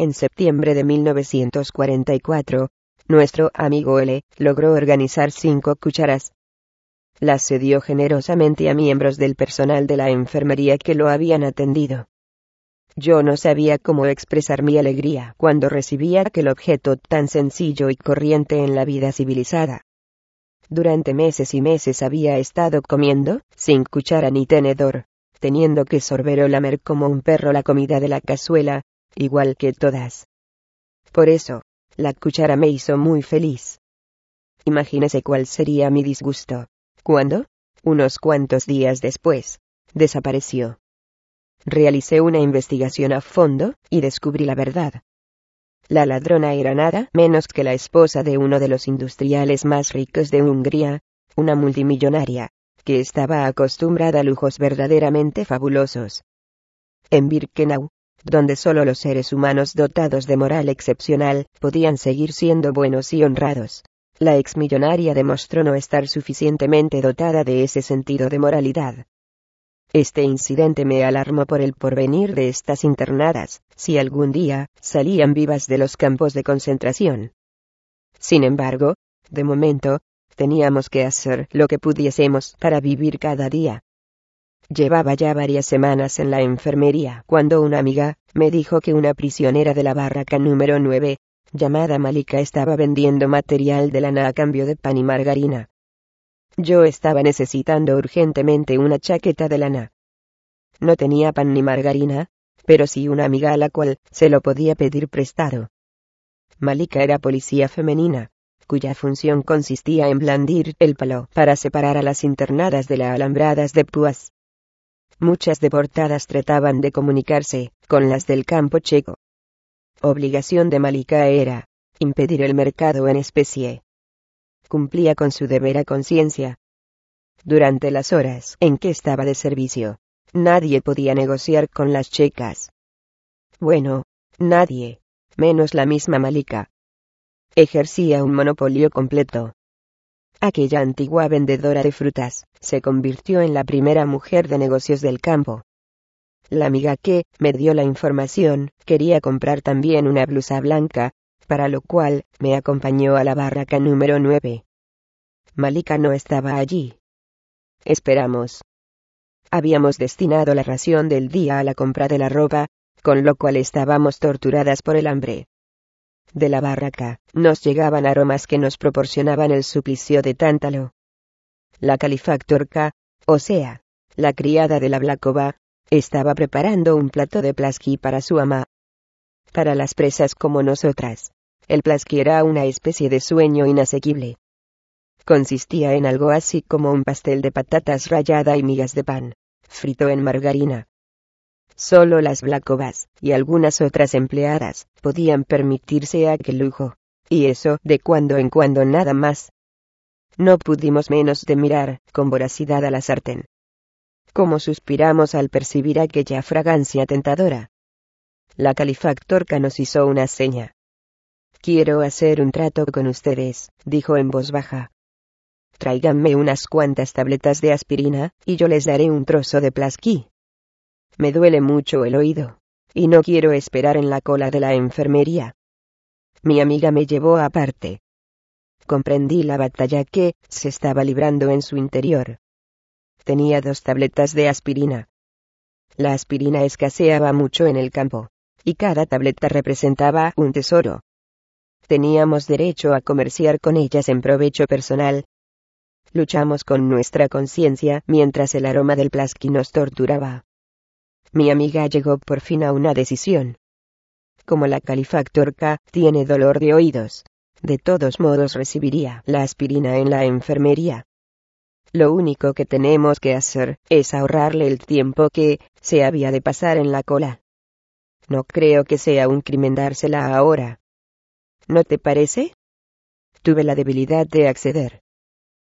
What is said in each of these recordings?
En septiembre de 1944, nuestro amigo L. logró organizar cinco cucharas. Las cedió generosamente a miembros del personal de la enfermería que lo habían atendido. Yo no sabía cómo expresar mi alegría cuando recibía aquel objeto tan sencillo y corriente en la vida civilizada. Durante meses y meses había estado comiendo, sin cuchara ni tenedor, teniendo que sorber o lamer como un perro la comida de la cazuela, igual que todas. Por eso, la cuchara me hizo muy feliz. Imagínese cuál sería mi disgusto. Cuando, unos cuantos días después, desapareció. Realicé una investigación a fondo, y descubrí la verdad. La ladrona era nada menos que la esposa de uno de los industriales más ricos de Hungría, una multimillonaria, que estaba acostumbrada a lujos verdaderamente fabulosos. En Birkenau, donde solo los seres humanos dotados de moral excepcional podían seguir siendo buenos y honrados. La exmillonaria demostró no estar suficientemente dotada de ese sentido de moralidad. Este incidente me alarmó por el porvenir de estas internadas, si algún día salían vivas de los campos de concentración. Sin embargo, de momento, teníamos que hacer lo que pudiésemos para vivir cada día. Llevaba ya varias semanas en la enfermería cuando una amiga me dijo que una prisionera de la barraca número 9, llamada Malika, estaba vendiendo material de lana a cambio de pan y margarina. Yo estaba necesitando urgentemente una chaqueta de lana. No tenía pan ni margarina, pero sí una amiga a la cual se lo podía pedir prestado. Malika era policía femenina, cuya función consistía en blandir el palo para separar a las internadas de las alambradas de púas. Muchas deportadas trataban de comunicarse con las del campo checo. Obligación de Malika era impedir el mercado en especie. Cumplía con su deber a conciencia. Durante las horas en que estaba de servicio, nadie podía negociar con las checas. Bueno, nadie, menos la misma Malika. Ejercía un monopolio completo. Aquella antigua vendedora de frutas, se convirtió en la primera mujer de negocios del campo. La amiga que me dio la información quería comprar también una blusa blanca, para lo cual me acompañó a la barraca número 9. Malika no estaba allí. Esperamos. Habíamos destinado la ración del día a la compra de la ropa, con lo cual estábamos torturadas por el hambre de la barraca, nos llegaban aromas que nos proporcionaban el suplicio de Tántalo. La califactorca, o sea, la criada de la Blacova, estaba preparando un plato de plasqui para su ama. Para las presas como nosotras, el plasqui era una especie de sueño inasequible. Consistía en algo así como un pastel de patatas rallada y migas de pan, frito en margarina, Solo las Blackovas, y algunas otras empleadas, podían permitirse aquel lujo. Y eso, de cuando en cuando nada más. No pudimos menos de mirar, con voracidad a la sartén. Como suspiramos al percibir aquella fragancia tentadora. La califactorca nos hizo una seña. Quiero hacer un trato con ustedes, dijo en voz baja. Tráiganme unas cuantas tabletas de aspirina, y yo les daré un trozo de plasquí. Me duele mucho el oído. Y no quiero esperar en la cola de la enfermería. Mi amiga me llevó aparte. Comprendí la batalla que se estaba librando en su interior. Tenía dos tabletas de aspirina. La aspirina escaseaba mucho en el campo, y cada tableta representaba un tesoro. Teníamos derecho a comerciar con ellas en provecho personal. Luchamos con nuestra conciencia mientras el aroma del plasqui nos torturaba. Mi amiga llegó por fin a una decisión. Como la califactorca tiene dolor de oídos, de todos modos recibiría la aspirina en la enfermería. Lo único que tenemos que hacer es ahorrarle el tiempo que se había de pasar en la cola. No creo que sea un crimen dársela ahora. ¿No te parece? Tuve la debilidad de acceder.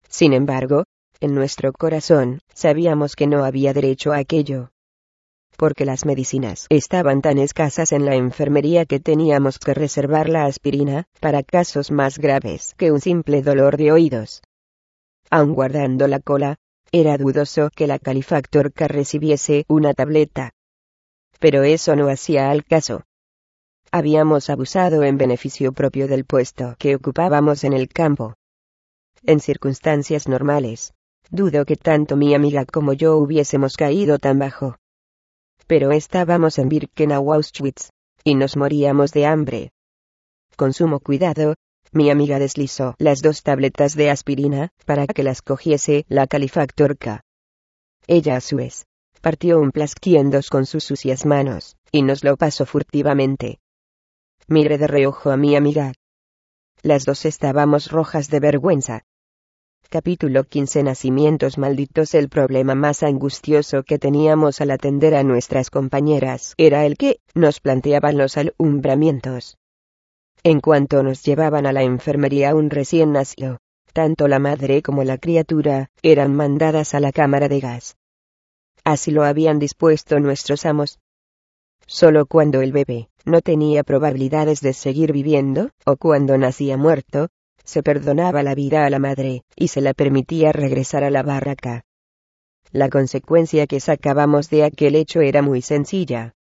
Sin embargo, en nuestro corazón, sabíamos que no había derecho a aquello porque las medicinas estaban tan escasas en la enfermería que teníamos que reservar la aspirina para casos más graves que un simple dolor de oídos. Aun guardando la cola, era dudoso que la califactorca recibiese una tableta. Pero eso no hacía al caso. habíamos abusado en beneficio propio del puesto que ocupábamos en el campo. En circunstancias normales, dudo que tanto mi amiga como yo hubiésemos caído tan bajo. Pero estábamos en Birkenau Auschwitz, y nos moríamos de hambre. Con sumo cuidado, mi amiga deslizó las dos tabletas de aspirina, para que las cogiese la califactorca. Ella a su vez, partió un plasquiendos con sus sucias manos, y nos lo pasó furtivamente. Miré de reojo a mi amiga. Las dos estábamos rojas de vergüenza. Capítulo 15 Nacimientos malditos El problema más angustioso que teníamos al atender a nuestras compañeras era el que nos planteaban los alumbramientos. En cuanto nos llevaban a la enfermería un recién nacido, tanto la madre como la criatura eran mandadas a la cámara de gas. Así lo habían dispuesto nuestros amos. Solo cuando el bebé no tenía probabilidades de seguir viviendo, o cuando nacía muerto, se perdonaba la vida a la madre, y se la permitía regresar a la barraca. La consecuencia que sacábamos de aquel hecho era muy sencilla.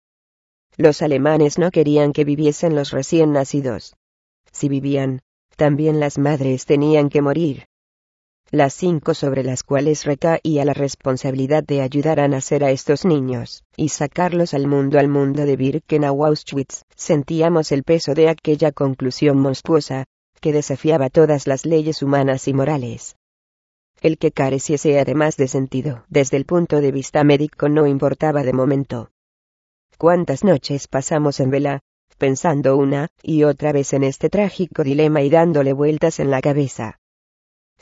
Los alemanes no querían que viviesen los recién nacidos. Si vivían, también las madres tenían que morir las cinco sobre las cuales recaía la responsabilidad de ayudar a nacer a estos niños, y sacarlos al mundo al mundo de Birkenau Auschwitz, sentíamos el peso de aquella conclusión monstruosa, que desafiaba todas las leyes humanas y morales. El que careciese además de sentido, desde el punto de vista médico no importaba de momento. ¿Cuántas noches pasamos en vela, pensando una y otra vez en este trágico dilema y dándole vueltas en la cabeza?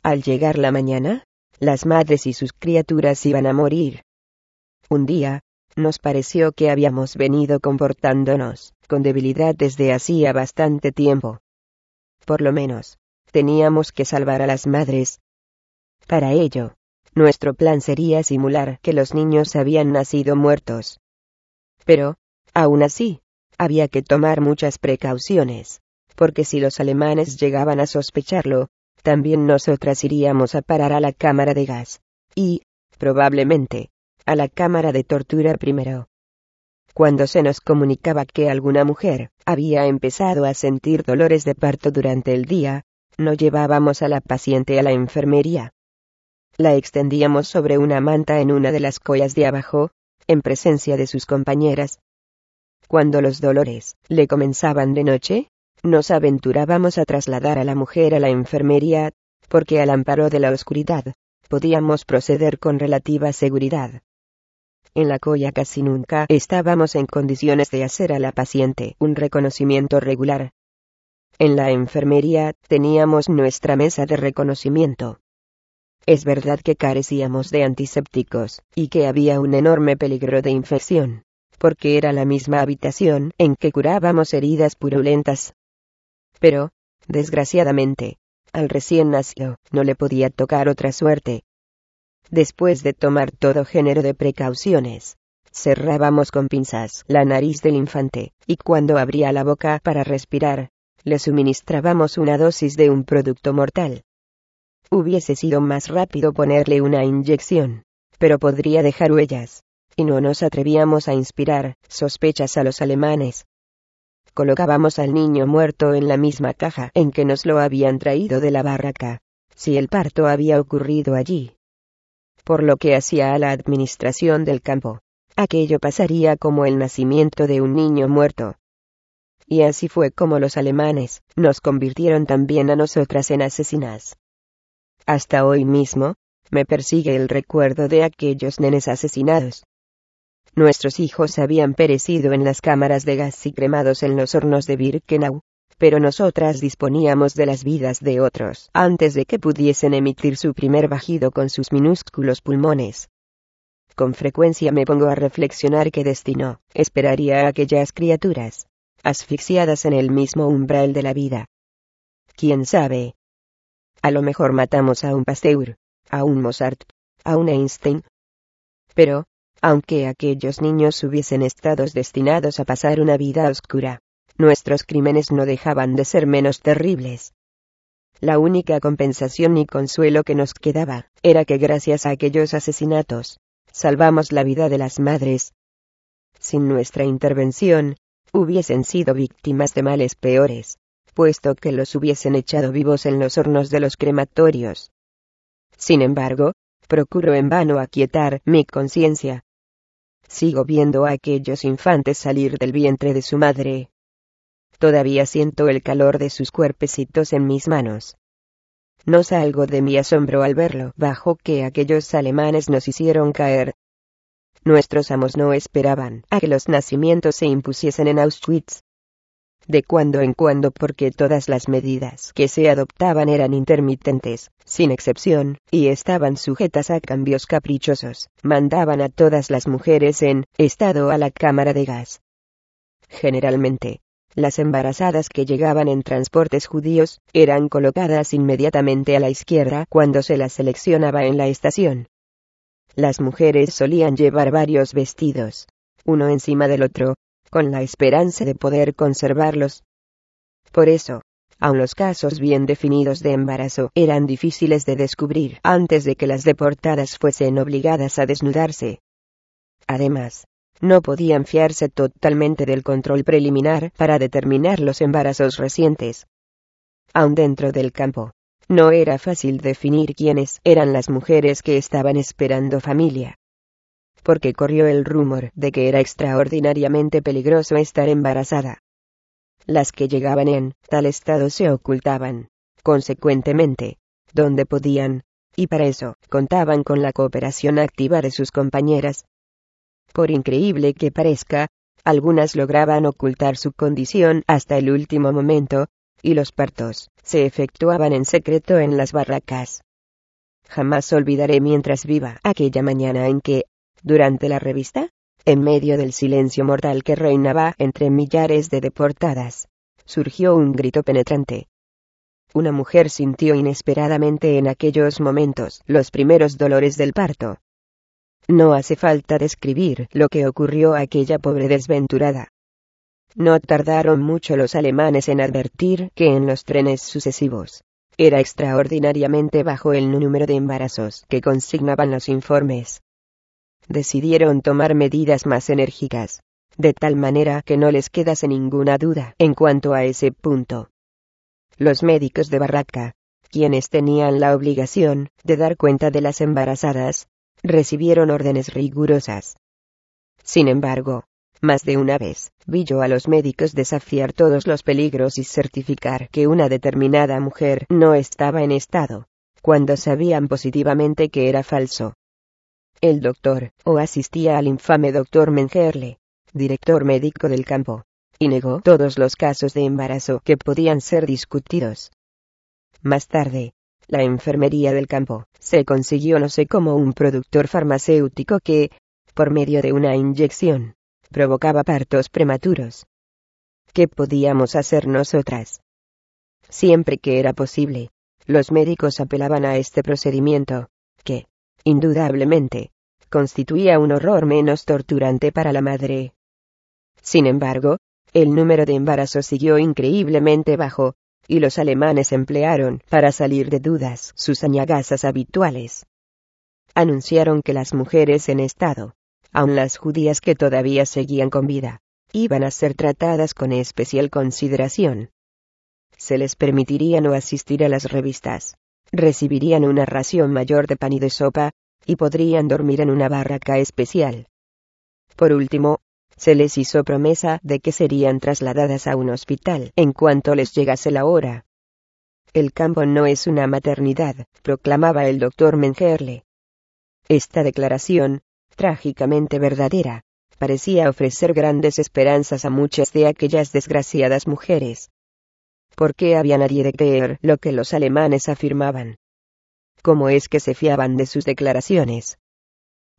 Al llegar la mañana, las madres y sus criaturas iban a morir. Un día, nos pareció que habíamos venido comportándonos con debilidad desde hacía bastante tiempo. Por lo menos, teníamos que salvar a las madres. Para ello, nuestro plan sería simular que los niños habían nacido muertos. Pero, aún así, había que tomar muchas precauciones, porque si los alemanes llegaban a sospecharlo, también nosotras iríamos a parar a la cámara de gas. Y, probablemente, a la cámara de tortura primero. Cuando se nos comunicaba que alguna mujer había empezado a sentir dolores de parto durante el día, no llevábamos a la paciente a la enfermería. La extendíamos sobre una manta en una de las collas de abajo, en presencia de sus compañeras. Cuando los dolores le comenzaban de noche, nos aventurábamos a trasladar a la mujer a la enfermería, porque al amparo de la oscuridad, podíamos proceder con relativa seguridad. En la colla casi nunca estábamos en condiciones de hacer a la paciente un reconocimiento regular. En la enfermería teníamos nuestra mesa de reconocimiento. Es verdad que carecíamos de antisépticos, y que había un enorme peligro de infección, porque era la misma habitación en que curábamos heridas purulentas, pero, desgraciadamente, al recién nacido no le podía tocar otra suerte. Después de tomar todo género de precauciones, cerrábamos con pinzas la nariz del infante, y cuando abría la boca para respirar, le suministrábamos una dosis de un producto mortal. Hubiese sido más rápido ponerle una inyección, pero podría dejar huellas, y no nos atrevíamos a inspirar sospechas a los alemanes, colocábamos al niño muerto en la misma caja en que nos lo habían traído de la barraca, si el parto había ocurrido allí. Por lo que hacía a la administración del campo, aquello pasaría como el nacimiento de un niño muerto. Y así fue como los alemanes nos convirtieron también a nosotras en asesinas. Hasta hoy mismo, me persigue el recuerdo de aquellos nenes asesinados, Nuestros hijos habían perecido en las cámaras de gas y cremados en los hornos de Birkenau, pero nosotras disponíamos de las vidas de otros antes de que pudiesen emitir su primer bajido con sus minúsculos pulmones. Con frecuencia me pongo a reflexionar qué destino esperaría a aquellas criaturas, asfixiadas en el mismo umbral de la vida. ¿Quién sabe? A lo mejor matamos a un Pasteur, a un Mozart, a un Einstein. Pero, aunque aquellos niños hubiesen estado destinados a pasar una vida oscura, nuestros crímenes no dejaban de ser menos terribles. La única compensación y consuelo que nos quedaba, era que gracias a aquellos asesinatos, salvamos la vida de las madres. Sin nuestra intervención, hubiesen sido víctimas de males peores, puesto que los hubiesen echado vivos en los hornos de los crematorios. Sin embargo, procuro en vano aquietar mi conciencia. Sigo viendo a aquellos infantes salir del vientre de su madre. Todavía siento el calor de sus cuerpecitos en mis manos. No salgo de mi asombro al verlo bajo que aquellos alemanes nos hicieron caer. Nuestros amos no esperaban a que los nacimientos se impusiesen en Auschwitz. De cuando en cuando porque todas las medidas que se adoptaban eran intermitentes, sin excepción, y estaban sujetas a cambios caprichosos, mandaban a todas las mujeres en estado a la cámara de gas. Generalmente, las embarazadas que llegaban en transportes judíos, eran colocadas inmediatamente a la izquierda cuando se las seleccionaba en la estación. Las mujeres solían llevar varios vestidos, uno encima del otro, con la esperanza de poder conservarlos. Por eso, aun los casos bien definidos de embarazo eran difíciles de descubrir antes de que las deportadas fuesen obligadas a desnudarse. Además, no podían fiarse totalmente del control preliminar para determinar los embarazos recientes. Aun dentro del campo, no era fácil definir quiénes eran las mujeres que estaban esperando familia. Porque corrió el rumor de que era extraordinariamente peligroso estar embarazada. Las que llegaban en tal estado se ocultaban, consecuentemente, donde podían, y para eso contaban con la cooperación activa de sus compañeras, por increíble que parezca, algunas lograban ocultar su condición hasta el último momento, y los partos se efectuaban en secreto en las barracas. Jamás olvidaré mientras viva aquella mañana en que, durante la revista, en medio del silencio mortal que reinaba entre millares de deportadas, surgió un grito penetrante. Una mujer sintió inesperadamente en aquellos momentos los primeros dolores del parto. No hace falta describir lo que ocurrió a aquella pobre desventurada. No tardaron mucho los alemanes en advertir que en los trenes sucesivos era extraordinariamente bajo el número de embarazos que consignaban los informes. Decidieron tomar medidas más enérgicas, de tal manera que no les quedase ninguna duda en cuanto a ese punto. Los médicos de Barraca, quienes tenían la obligación de dar cuenta de las embarazadas, recibieron órdenes rigurosas. Sin embargo, más de una vez, vi yo a los médicos desafiar todos los peligros y certificar que una determinada mujer no estaba en estado, cuando sabían positivamente que era falso. El doctor, o asistía al infame doctor Mengerle, director médico del campo, y negó todos los casos de embarazo que podían ser discutidos. Más tarde, la enfermería del campo, se consiguió no sé cómo un productor farmacéutico que, por medio de una inyección, provocaba partos prematuros. ¿Qué podíamos hacer nosotras? Siempre que era posible, los médicos apelaban a este procedimiento, que, indudablemente, constituía un horror menos torturante para la madre. Sin embargo, el número de embarazos siguió increíblemente bajo, y los alemanes emplearon, para salir de dudas, sus añagazas habituales. Anunciaron que las mujeres en estado, aun las judías que todavía seguían con vida, iban a ser tratadas con especial consideración. Se les permitiría no asistir a las revistas, recibirían una ración mayor de pan y de sopa, y podrían dormir en una barraca especial. Por último, se les hizo promesa de que serían trasladadas a un hospital en cuanto les llegase la hora. El campo no es una maternidad, proclamaba el doctor Mengerle. Esta declaración, trágicamente verdadera, parecía ofrecer grandes esperanzas a muchas de aquellas desgraciadas mujeres. ¿Por qué había nadie de creer lo que los alemanes afirmaban? ¿Cómo es que se fiaban de sus declaraciones?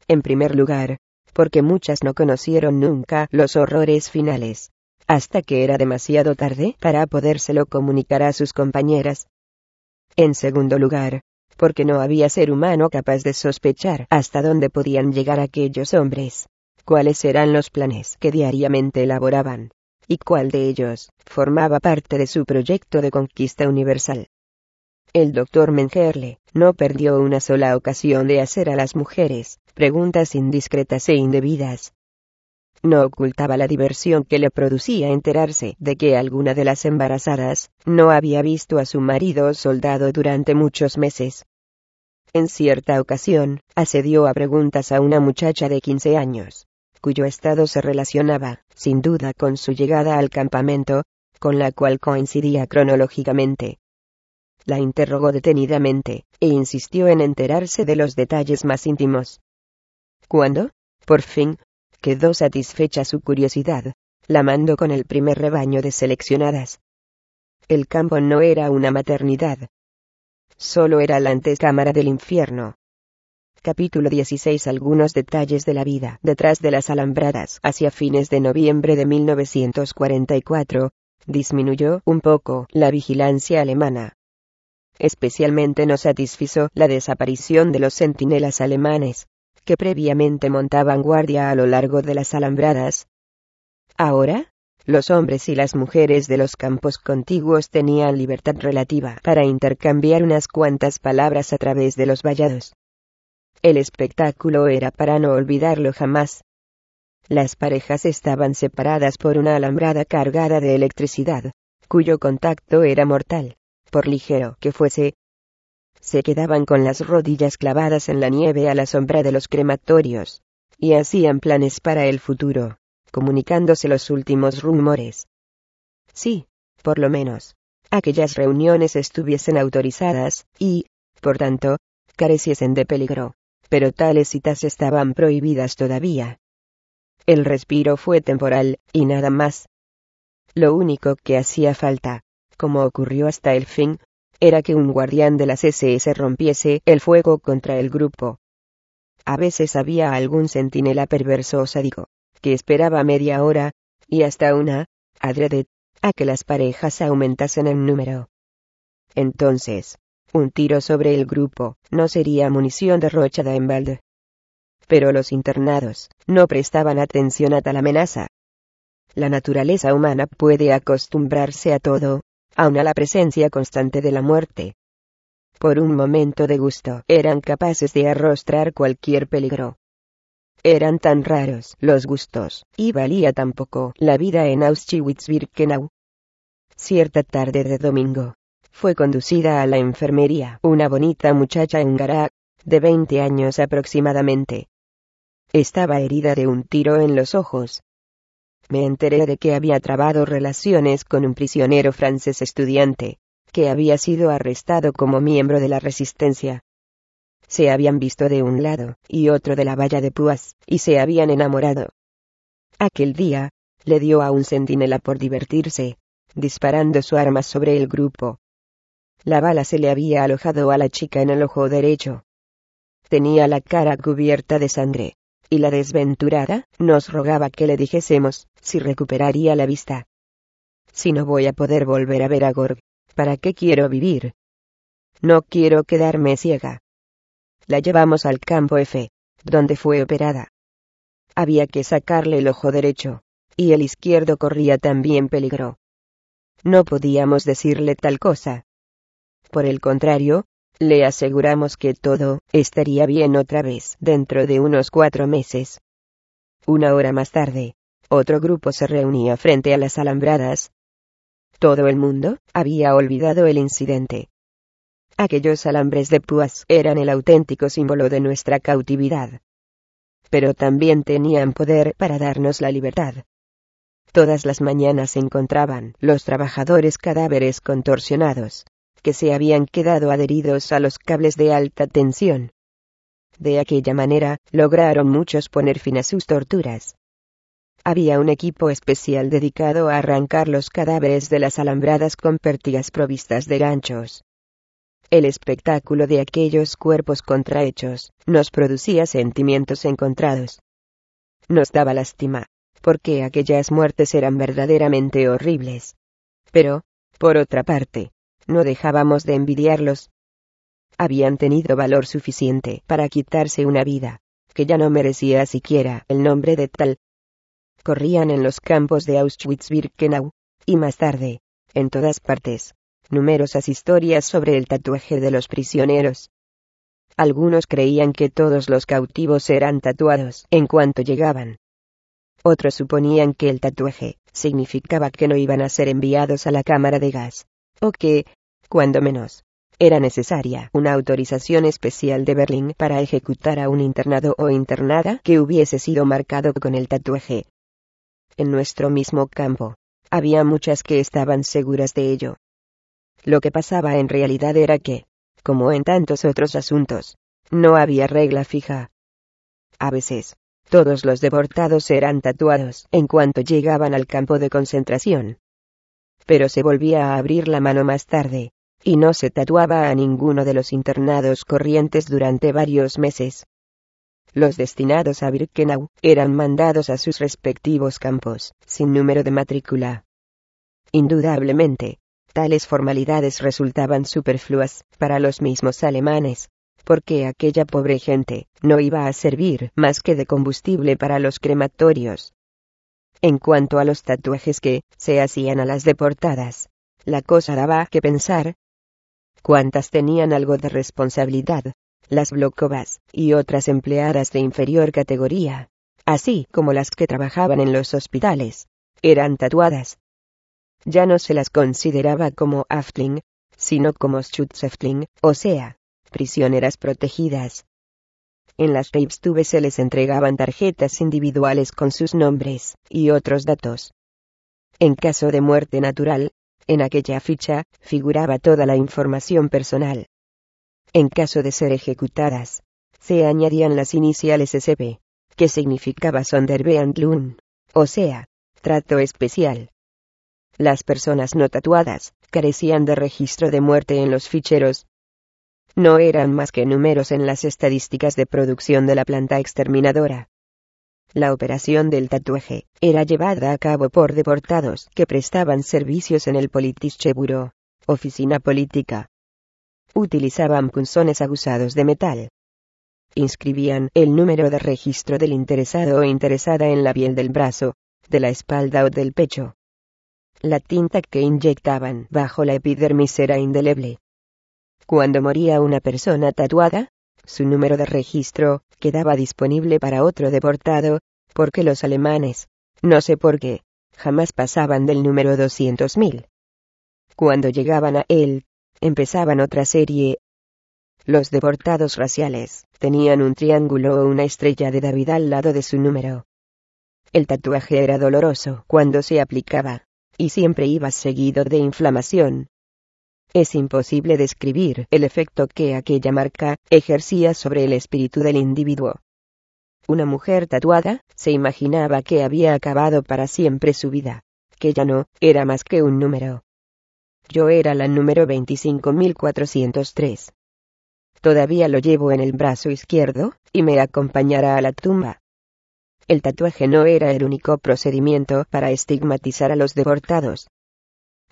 En primer lugar, porque muchas no conocieron nunca los horrores finales, hasta que era demasiado tarde para podérselo comunicar a sus compañeras. En segundo lugar, porque no había ser humano capaz de sospechar hasta dónde podían llegar aquellos hombres, cuáles eran los planes que diariamente elaboraban, y cuál de ellos formaba parte de su proyecto de conquista universal. El doctor Mengerle no perdió una sola ocasión de hacer a las mujeres preguntas indiscretas e indebidas. no ocultaba la diversión que le producía enterarse de que alguna de las embarazadas no había visto a su marido soldado durante muchos meses. En cierta ocasión, accedió a preguntas a una muchacha de 15 años, cuyo estado se relacionaba, sin duda, con su llegada al campamento, con la cual coincidía cronológicamente. La interrogó detenidamente, e insistió en enterarse de los detalles más íntimos. Cuando, por fin, quedó satisfecha su curiosidad, la mandó con el primer rebaño de seleccionadas. El campo no era una maternidad. Solo era la antecámara del infierno. Capítulo 16 Algunos detalles de la vida detrás de las alambradas hacia fines de noviembre de 1944, disminuyó un poco la vigilancia alemana. Especialmente no satisfizo la desaparición de los centinelas alemanes, que previamente montaban guardia a lo largo de las alambradas. Ahora, los hombres y las mujeres de los campos contiguos tenían libertad relativa para intercambiar unas cuantas palabras a través de los vallados. El espectáculo era para no olvidarlo jamás. Las parejas estaban separadas por una alambrada cargada de electricidad, cuyo contacto era mortal, por ligero que fuese. Se quedaban con las rodillas clavadas en la nieve a la sombra de los crematorios, y hacían planes para el futuro, comunicándose los últimos rumores. Sí, por lo menos, aquellas reuniones estuviesen autorizadas, y, por tanto, careciesen de peligro, pero tales citas estaban prohibidas todavía. El respiro fue temporal, y nada más. Lo único que hacía falta, como ocurrió hasta el fin, era que un guardián de las SS rompiese el fuego contra el grupo. A veces había algún centinela perverso o sádico, que esperaba media hora, y hasta una, adrede, a que las parejas aumentasen en número. Entonces, un tiro sobre el grupo no sería munición derrochada en balde pero los internados no prestaban atención a tal amenaza. La naturaleza humana puede acostumbrarse a todo, aun a la presencia constante de la muerte. Por un momento de gusto eran capaces de arrostrar cualquier peligro. Eran tan raros los gustos, y valía tan poco la vida en Auschwitz-Birkenau. Cierta tarde de domingo, fue conducida a la enfermería una bonita muchacha húngara, de 20 años aproximadamente. Estaba herida de un tiro en los ojos. Me enteré de que había trabado relaciones con un prisionero francés estudiante, que había sido arrestado como miembro de la resistencia. Se habían visto de un lado y otro de la valla de púas, y se habían enamorado. Aquel día, le dio a un centinela por divertirse, disparando su arma sobre el grupo. La bala se le había alojado a la chica en el ojo derecho. Tenía la cara cubierta de sangre y la desventurada nos rogaba que le dijésemos si recuperaría la vista. Si no voy a poder volver a ver a Gorg, ¿para qué quiero vivir? No quiero quedarme ciega. La llevamos al campo F, donde fue operada. Había que sacarle el ojo derecho, y el izquierdo corría también peligro. No podíamos decirle tal cosa. Por el contrario, le aseguramos que todo estaría bien otra vez dentro de unos cuatro meses. Una hora más tarde, otro grupo se reunía frente a las alambradas. Todo el mundo había olvidado el incidente. Aquellos alambres de púas eran el auténtico símbolo de nuestra cautividad. Pero también tenían poder para darnos la libertad. Todas las mañanas encontraban los trabajadores cadáveres contorsionados, que se habían quedado adheridos a los cables de alta tensión. De aquella manera, lograron muchos poner fin a sus torturas. Había un equipo especial dedicado a arrancar los cadáveres de las alambradas con pértigas provistas de ganchos. El espectáculo de aquellos cuerpos contrahechos nos producía sentimientos encontrados. Nos daba lástima, porque aquellas muertes eran verdaderamente horribles. Pero, por otra parte, no dejábamos de envidiarlos. Habían tenido valor suficiente para quitarse una vida, que ya no merecía siquiera el nombre de tal. Corrían en los campos de Auschwitz-Birkenau, y más tarde, en todas partes, numerosas historias sobre el tatuaje de los prisioneros. Algunos creían que todos los cautivos eran tatuados en cuanto llegaban. Otros suponían que el tatuaje significaba que no iban a ser enviados a la cámara de gas, o que, cuando menos, era necesaria una autorización especial de Berlín para ejecutar a un internado o internada que hubiese sido marcado con el tatuaje. En nuestro mismo campo, había muchas que estaban seguras de ello. Lo que pasaba en realidad era que, como en tantos otros asuntos, no había regla fija. A veces, todos los deportados eran tatuados en cuanto llegaban al campo de concentración. Pero se volvía a abrir la mano más tarde, y no se tatuaba a ninguno de los internados corrientes durante varios meses. Los destinados a Birkenau eran mandados a sus respectivos campos, sin número de matrícula. Indudablemente, tales formalidades resultaban superfluas para los mismos alemanes, porque aquella pobre gente no iba a servir más que de combustible para los crematorios. En cuanto a los tatuajes que se hacían a las deportadas, la cosa daba que pensar, cuántas tenían algo de responsabilidad, las blokovas y otras empleadas de inferior categoría, así como las que trabajaban en los hospitales, eran tatuadas. Ya no se las consideraba como Aftling, sino como Schutzhäftling, o sea, prisioneras protegidas. En las Reibstube se les entregaban tarjetas individuales con sus nombres y otros datos. En caso de muerte natural, en aquella ficha, figuraba toda la información personal. En caso de ser ejecutadas, se añadían las iniciales SB, que significaba Sonderbehandlung, o sea, trato especial. Las personas no tatuadas, carecían de registro de muerte en los ficheros. No eran más que números en las estadísticas de producción de la planta exterminadora. La operación del tatuaje era llevada a cabo por deportados que prestaban servicios en el Politische Büro, oficina política. Utilizaban punzones aguzados de metal. Inscribían el número de registro del interesado o interesada en la piel del brazo, de la espalda o del pecho. La tinta que inyectaban bajo la epidermis era indeleble. Cuando moría una persona tatuada, su número de registro quedaba disponible para otro deportado, porque los alemanes, no sé por qué, jamás pasaban del número 200.000. Cuando llegaban a él, empezaban otra serie. Los deportados raciales tenían un triángulo o una estrella de David al lado de su número. El tatuaje era doloroso cuando se aplicaba, y siempre iba seguido de inflamación, es imposible describir el efecto que aquella marca ejercía sobre el espíritu del individuo. Una mujer tatuada se imaginaba que había acabado para siempre su vida, que ya no era más que un número. Yo era la número 25403. Todavía lo llevo en el brazo izquierdo, y me acompañará a la tumba. El tatuaje no era el único procedimiento para estigmatizar a los deportados.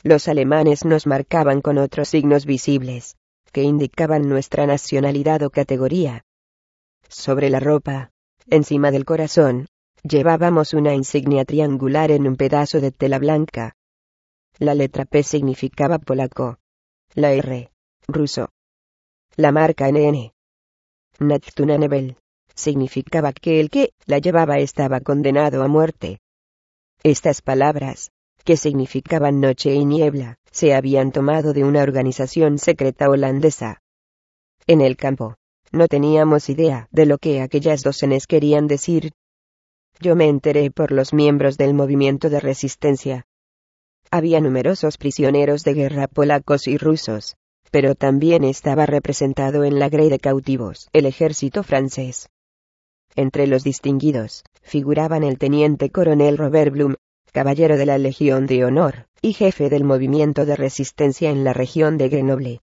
Los alemanes nos marcaban con otros signos visibles, que indicaban nuestra nacionalidad o categoría. Sobre la ropa, encima del corazón, llevábamos una insignia triangular en un pedazo de tela blanca. La letra P significaba polaco. La R, ruso. La marca NN, Nebel, significaba que el que la llevaba estaba condenado a muerte. Estas palabras, que significaban noche y niebla, se habían tomado de una organización secreta holandesa. En el campo, no teníamos idea de lo que aquellas docenes querían decir. Yo me enteré por los miembros del movimiento de resistencia. Había numerosos prisioneros de guerra polacos y rusos, pero también estaba representado en la grey de cautivos el ejército francés. Entre los distinguidos, figuraban el teniente coronel Robert Blum, caballero de la Legión de Honor, y jefe del movimiento de resistencia en la región de Grenoble.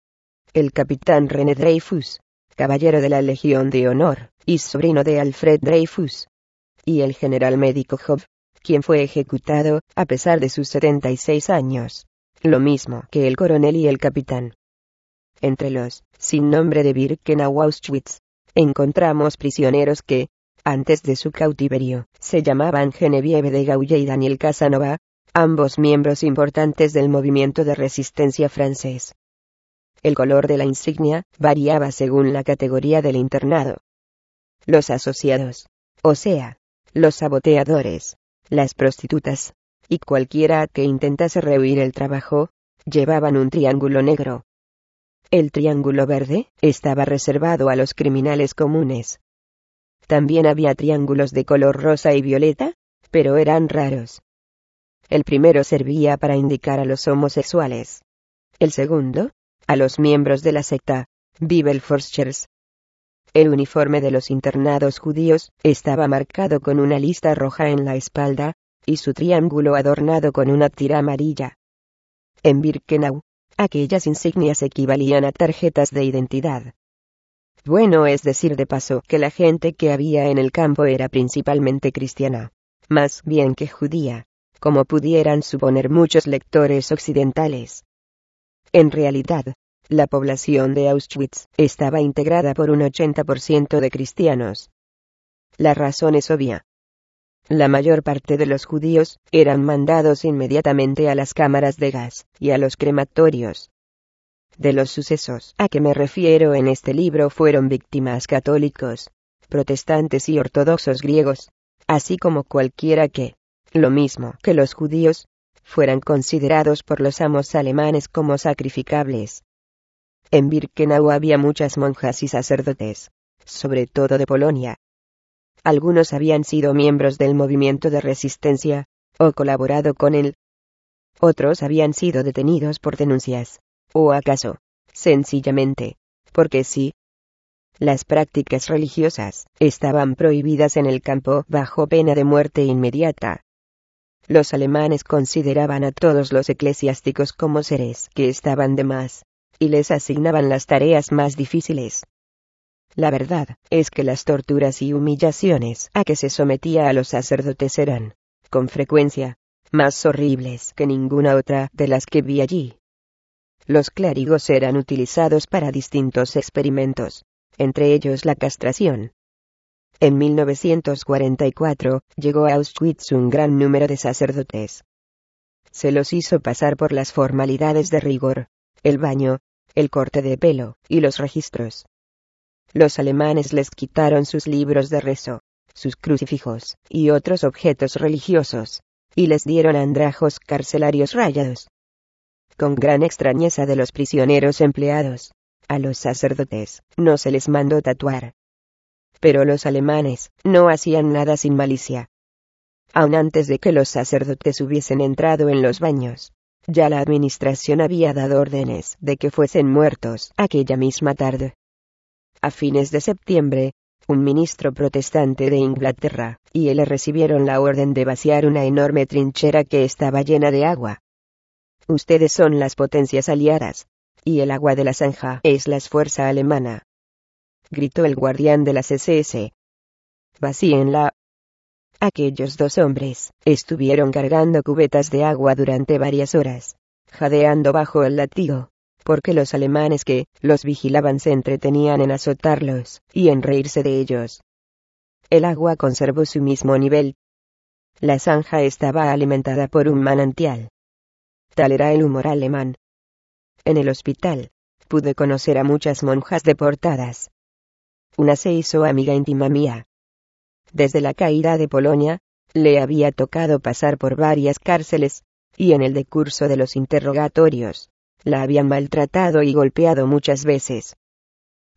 El capitán René Dreyfus, caballero de la Legión de Honor, y sobrino de Alfred Dreyfus. Y el general médico Job, quien fue ejecutado, a pesar de sus 76 años. Lo mismo que el coronel y el capitán. Entre los, sin nombre de Birkenau Auschwitz, encontramos prisioneros que, antes de su cautiverio, se llamaban Genevieve de Gaulle y Daniel Casanova, ambos miembros importantes del movimiento de resistencia francés. El color de la insignia variaba según la categoría del internado. Los asociados, o sea, los saboteadores, las prostitutas, y cualquiera que intentase rehuir el trabajo, llevaban un triángulo negro. El triángulo verde estaba reservado a los criminales comunes. También había triángulos de color rosa y violeta, pero eran raros. El primero servía para indicar a los homosexuales. El segundo, a los miembros de la secta, Bibelforschers. El uniforme de los internados judíos estaba marcado con una lista roja en la espalda, y su triángulo adornado con una tira amarilla. En Birkenau, aquellas insignias equivalían a tarjetas de identidad. Bueno es decir de paso que la gente que había en el campo era principalmente cristiana, más bien que judía, como pudieran suponer muchos lectores occidentales. En realidad, la población de Auschwitz estaba integrada por un 80% de cristianos. La razón es obvia. La mayor parte de los judíos eran mandados inmediatamente a las cámaras de gas y a los crematorios. De los sucesos a que me refiero en este libro fueron víctimas católicos, protestantes y ortodoxos griegos, así como cualquiera que, lo mismo que los judíos, fueran considerados por los amos alemanes como sacrificables. En Birkenau había muchas monjas y sacerdotes, sobre todo de Polonia, algunos habían sido miembros del movimiento de resistencia, o colaborado con él. Otros habían sido detenidos por denuncias, o acaso, sencillamente, porque sí. Las prácticas religiosas estaban prohibidas en el campo bajo pena de muerte inmediata. Los alemanes consideraban a todos los eclesiásticos como seres que estaban de más, y les asignaban las tareas más difíciles. La verdad es que las torturas y humillaciones a que se sometía a los sacerdotes eran, con frecuencia, más horribles que ninguna otra de las que vi allí. Los clérigos eran utilizados para distintos experimentos, entre ellos la castración. En 1944 llegó a Auschwitz un gran número de sacerdotes. Se los hizo pasar por las formalidades de rigor, el baño, el corte de pelo y los registros. Los alemanes les quitaron sus libros de rezo, sus crucifijos y otros objetos religiosos, y les dieron andrajos carcelarios rayados. Con gran extrañeza de los prisioneros empleados, a los sacerdotes no se les mandó tatuar. Pero los alemanes no hacían nada sin malicia. Aun antes de que los sacerdotes hubiesen entrado en los baños, ya la administración había dado órdenes de que fuesen muertos aquella misma tarde. A fines de septiembre, un ministro protestante de Inglaterra y él recibieron la orden de vaciar una enorme trinchera que estaba llena de agua. Ustedes son las potencias aliadas, y el agua de la zanja es la fuerza alemana. Gritó el guardián de las SS. Vacíenla. Aquellos dos hombres estuvieron cargando cubetas de agua durante varias horas, jadeando bajo el latigo porque los alemanes que los vigilaban se entretenían en azotarlos y en reírse de ellos. El agua conservó su mismo nivel. La zanja estaba alimentada por un manantial. Tal era el humor alemán. En el hospital, pude conocer a muchas monjas deportadas. Una se hizo amiga íntima mía. Desde la caída de Polonia, le había tocado pasar por varias cárceles, y en el decurso de los interrogatorios, la habían maltratado y golpeado muchas veces.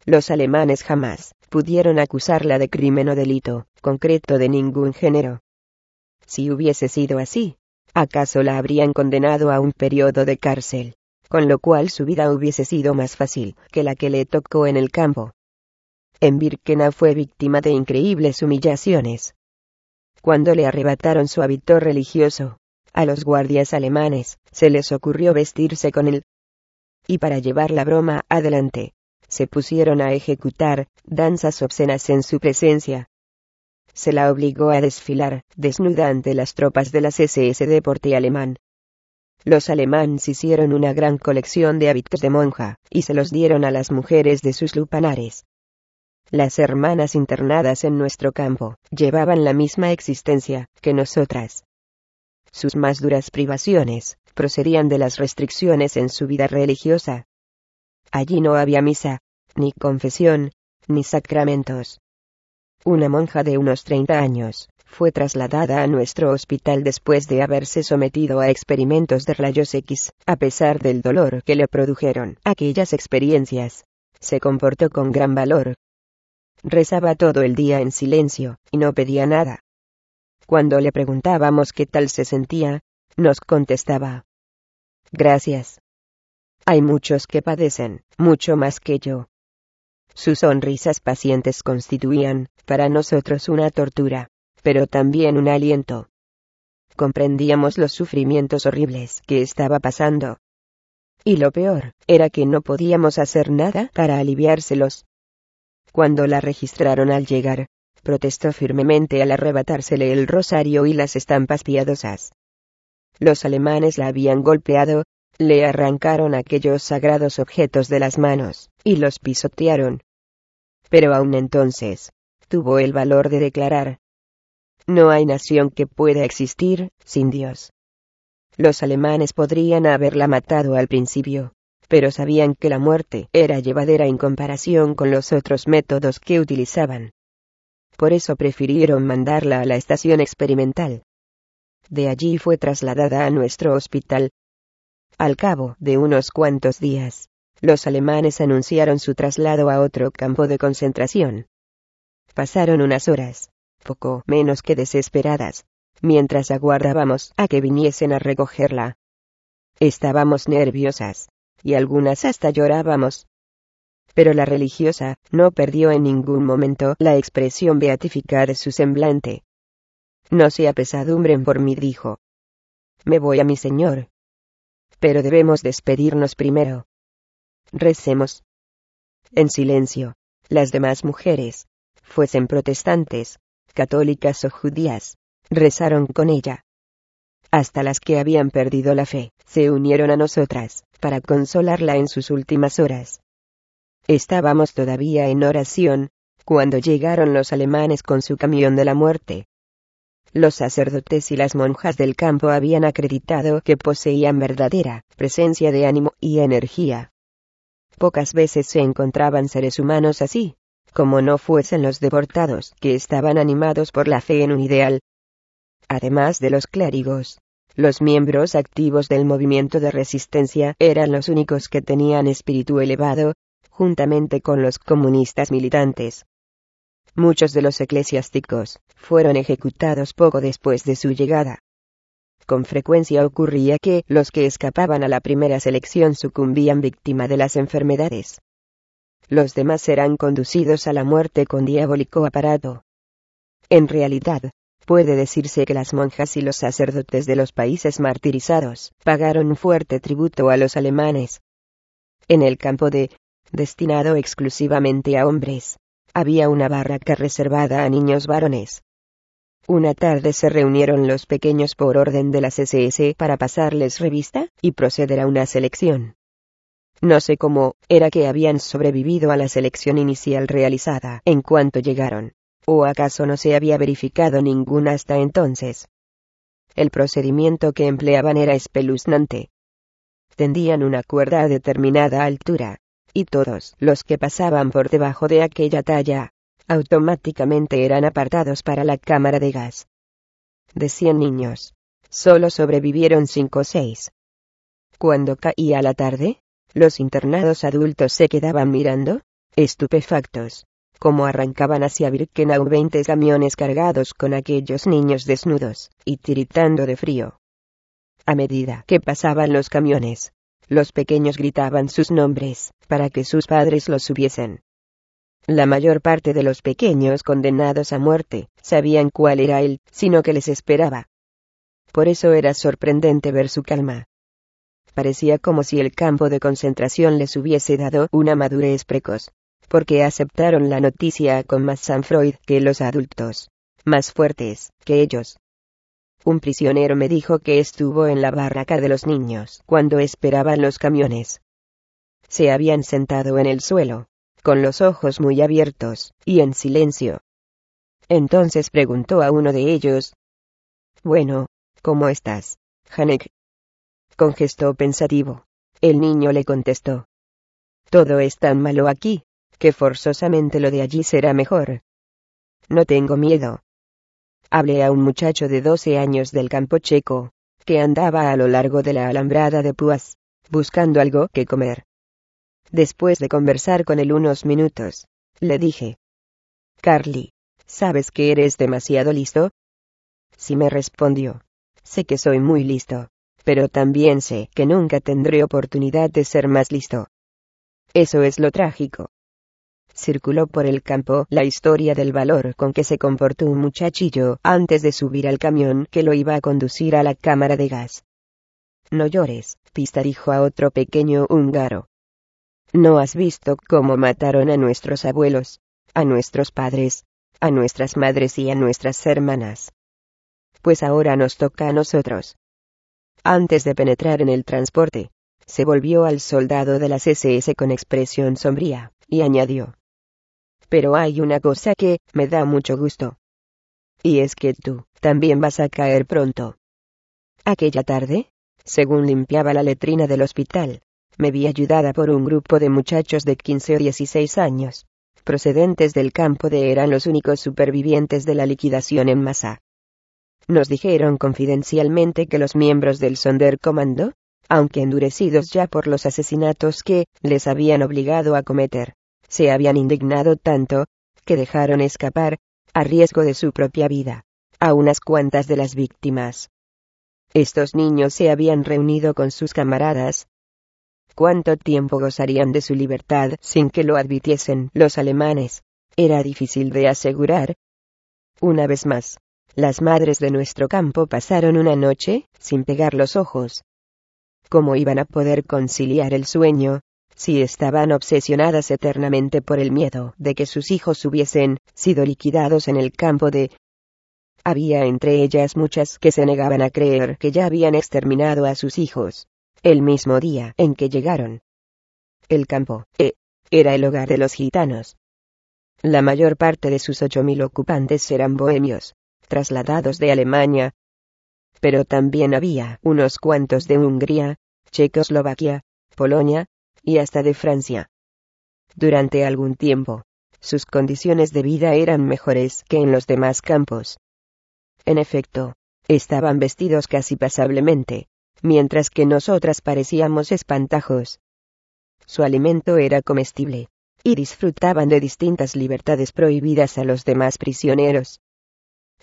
Los alemanes jamás pudieron acusarla de crimen o delito concreto de ningún género. Si hubiese sido así, ¿acaso la habrían condenado a un periodo de cárcel? Con lo cual su vida hubiese sido más fácil que la que le tocó en el campo. En Birkenau fue víctima de increíbles humillaciones. Cuando le arrebataron su hábito religioso, a los guardias alemanes se les ocurrió vestirse con él y para llevar la broma adelante, se pusieron a ejecutar danzas obscenas en su presencia. Se la obligó a desfilar, desnuda ante las tropas de las SS de porte alemán. Los alemanes hicieron una gran colección de hábitos de monja, y se los dieron a las mujeres de sus lupanares. Las hermanas internadas en nuestro campo llevaban la misma existencia que nosotras. Sus más duras privaciones procedían de las restricciones en su vida religiosa. Allí no había misa, ni confesión, ni sacramentos. Una monja de unos 30 años fue trasladada a nuestro hospital después de haberse sometido a experimentos de rayos X, a pesar del dolor que le produjeron aquellas experiencias. Se comportó con gran valor. Rezaba todo el día en silencio, y no pedía nada. Cuando le preguntábamos qué tal se sentía, nos contestaba. Gracias. Hay muchos que padecen, mucho más que yo. Sus sonrisas pacientes constituían, para nosotros, una tortura, pero también un aliento. Comprendíamos los sufrimientos horribles que estaba pasando. Y lo peor, era que no podíamos hacer nada para aliviárselos. Cuando la registraron al llegar, protestó firmemente al arrebatársele el rosario y las estampas piadosas. Los alemanes la habían golpeado, le arrancaron aquellos sagrados objetos de las manos, y los pisotearon. Pero aún entonces, tuvo el valor de declarar, No hay nación que pueda existir, sin Dios. Los alemanes podrían haberla matado al principio, pero sabían que la muerte era llevadera en comparación con los otros métodos que utilizaban. Por eso prefirieron mandarla a la estación experimental. De allí fue trasladada a nuestro hospital, al cabo de unos cuantos días, los alemanes anunciaron su traslado a otro campo de concentración. Pasaron unas horas, poco menos que desesperadas, mientras aguardábamos a que viniesen a recogerla. Estábamos nerviosas, y algunas hasta llorábamos. Pero la religiosa no perdió en ningún momento la expresión beatífica de su semblante. No se apesadumbren por mí, dijo. Me voy a mi Señor, pero debemos despedirnos primero. Recemos. En silencio, las demás mujeres, fuesen protestantes, católicas o judías, rezaron con ella. Hasta las que habían perdido la fe, se unieron a nosotras, para consolarla en sus últimas horas. Estábamos todavía en oración, cuando llegaron los alemanes con su camión de la muerte, los sacerdotes y las monjas del campo habían acreditado que poseían verdadera presencia de ánimo y energía. Pocas veces se encontraban seres humanos así, como no fuesen los deportados, que estaban animados por la fe en un ideal. Además de los clérigos, los miembros activos del movimiento de resistencia eran los únicos que tenían espíritu elevado, juntamente con los comunistas militantes. Muchos de los eclesiásticos fueron ejecutados poco después de su llegada. Con frecuencia ocurría que los que escapaban a la primera selección sucumbían víctima de las enfermedades. Los demás eran conducidos a la muerte con diabólico aparato. En realidad, puede decirse que las monjas y los sacerdotes de los países martirizados pagaron un fuerte tributo a los alemanes. En el campo de, destinado exclusivamente a hombres, había una barraca reservada a niños varones. Una tarde se reunieron los pequeños por orden de las SS para pasarles revista y proceder a una selección. No sé cómo era que habían sobrevivido a la selección inicial realizada en cuanto llegaron, o acaso no se había verificado ninguna hasta entonces. El procedimiento que empleaban era espeluznante. Tendían una cuerda a determinada altura, y todos los que pasaban por debajo de aquella talla, automáticamente eran apartados para la cámara de gas. De cien niños, solo sobrevivieron cinco o seis. Cuando caía la tarde, los internados adultos se quedaban mirando, estupefactos, como arrancaban hacia Birkenau veinte camiones cargados con aquellos niños desnudos, y tiritando de frío. A medida que pasaban los camiones, los pequeños gritaban sus nombres, para que sus padres los subiesen. La mayor parte de los pequeños condenados a muerte, sabían cuál era él, sino que les esperaba. Por eso era sorprendente ver su calma. Parecía como si el campo de concentración les hubiese dado una madurez precoz, porque aceptaron la noticia con más Freud que los adultos, más fuertes que ellos. Un prisionero me dijo que estuvo en la barraca de los niños cuando esperaban los camiones. Se habían sentado en el suelo, con los ojos muy abiertos, y en silencio. Entonces preguntó a uno de ellos. Bueno, ¿cómo estás, Hanek? Con gesto pensativo, el niño le contestó. Todo es tan malo aquí, que forzosamente lo de allí será mejor. No tengo miedo. hablé a un muchacho de 12 años del campo checo, que andaba a lo largo de la alambrada de Púas, buscando algo que comer. Después de conversar con él unos minutos, le dije, Carly, ¿sabes que eres demasiado listo? Sí me respondió. Sé que soy muy listo, pero también sé que nunca tendré oportunidad de ser más listo. Eso es lo trágico circuló por el campo la historia del valor con que se comportó un muchachillo antes de subir al camión que lo iba a conducir a la cámara de gas. No llores, Pista dijo a otro pequeño húngaro. ¿No has visto cómo mataron a nuestros abuelos, a nuestros padres, a nuestras madres y a nuestras hermanas? Pues ahora nos toca a nosotros. Antes de penetrar en el transporte, se volvió al soldado de las SS con expresión sombría, y añadió pero hay una cosa que me da mucho gusto. Y es que tú, también vas a caer pronto. Aquella tarde, según limpiaba la letrina del hospital, me vi ayudada por un grupo de muchachos de 15 o 16 años, procedentes del campo de eran los únicos supervivientes de la liquidación en masa. Nos dijeron confidencialmente que los miembros del Sonderkommando, aunque endurecidos ya por los asesinatos que les habían obligado a cometer, se habían indignado tanto, que dejaron escapar, a riesgo de su propia vida, a unas cuantas de las víctimas. Estos niños se habían reunido con sus camaradas. ¿Cuánto tiempo gozarían de su libertad sin que lo advirtiesen los alemanes? Era difícil de asegurar. Una vez más, las madres de nuestro campo pasaron una noche sin pegar los ojos. ¿Cómo iban a poder conciliar el sueño, si estaban obsesionadas eternamente por el miedo de que sus hijos hubiesen sido liquidados en el campo de... Había entre ellas muchas que se negaban a creer que ya habían exterminado a sus hijos, el mismo día en que llegaron. El campo, E, era el hogar de los gitanos. La mayor parte de sus ocho mil ocupantes eran bohemios, trasladados de Alemania. Pero también había unos cuantos de Hungría, Checoslovaquia, Polonia, y hasta de Francia. Durante algún tiempo, sus condiciones de vida eran mejores que en los demás campos. En efecto, estaban vestidos casi pasablemente, mientras que nosotras parecíamos espantajos. Su alimento era comestible, y disfrutaban de distintas libertades prohibidas a los demás prisioneros.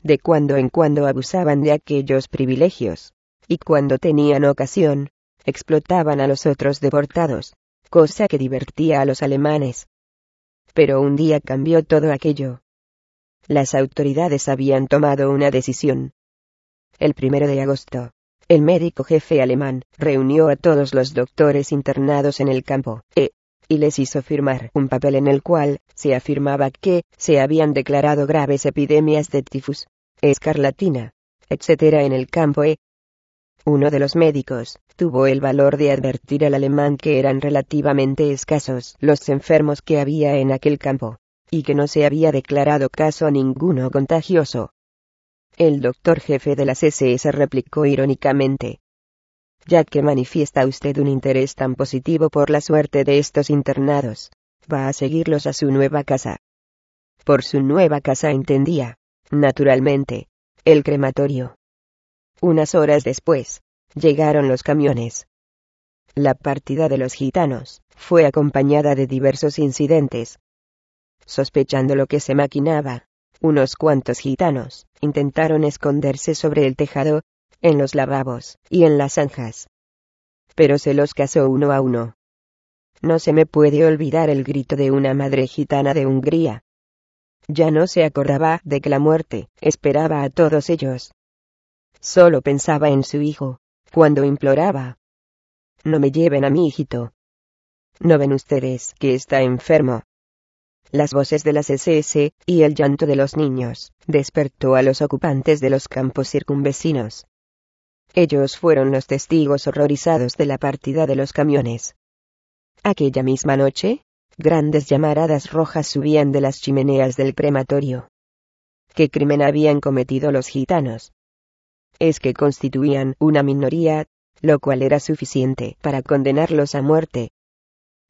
De cuando en cuando abusaban de aquellos privilegios, y cuando tenían ocasión, explotaban a los otros deportados cosa que divertía a los alemanes. Pero un día cambió todo aquello. Las autoridades habían tomado una decisión. El primero de agosto, el médico jefe alemán reunió a todos los doctores internados en el campo, e, y les hizo firmar un papel en el cual se afirmaba que se habían declarado graves epidemias de tifus, escarlatina, etc. en el campo E, uno de los médicos, tuvo el valor de advertir al alemán que eran relativamente escasos los enfermos que había en aquel campo, y que no se había declarado caso ninguno contagioso. El doctor jefe de las SS replicó irónicamente. Ya que manifiesta usted un interés tan positivo por la suerte de estos internados, va a seguirlos a su nueva casa. Por su nueva casa entendía, naturalmente, el crematorio. Unas horas después, llegaron los camiones. La partida de los gitanos fue acompañada de diversos incidentes. Sospechando lo que se maquinaba, unos cuantos gitanos intentaron esconderse sobre el tejado, en los lavabos y en las zanjas. Pero se los casó uno a uno. No se me puede olvidar el grito de una madre gitana de Hungría. Ya no se acordaba de que la muerte esperaba a todos ellos. Solo pensaba en su hijo, cuando imploraba. No me lleven a mi hijito. ¿No ven ustedes que está enfermo? Las voces de las SS y el llanto de los niños despertó a los ocupantes de los campos circunvecinos. Ellos fueron los testigos horrorizados de la partida de los camiones. Aquella misma noche, grandes llamaradas rojas subían de las chimeneas del crematorio. ¿Qué crimen habían cometido los gitanos? es que constituían una minoría, lo cual era suficiente para condenarlos a muerte.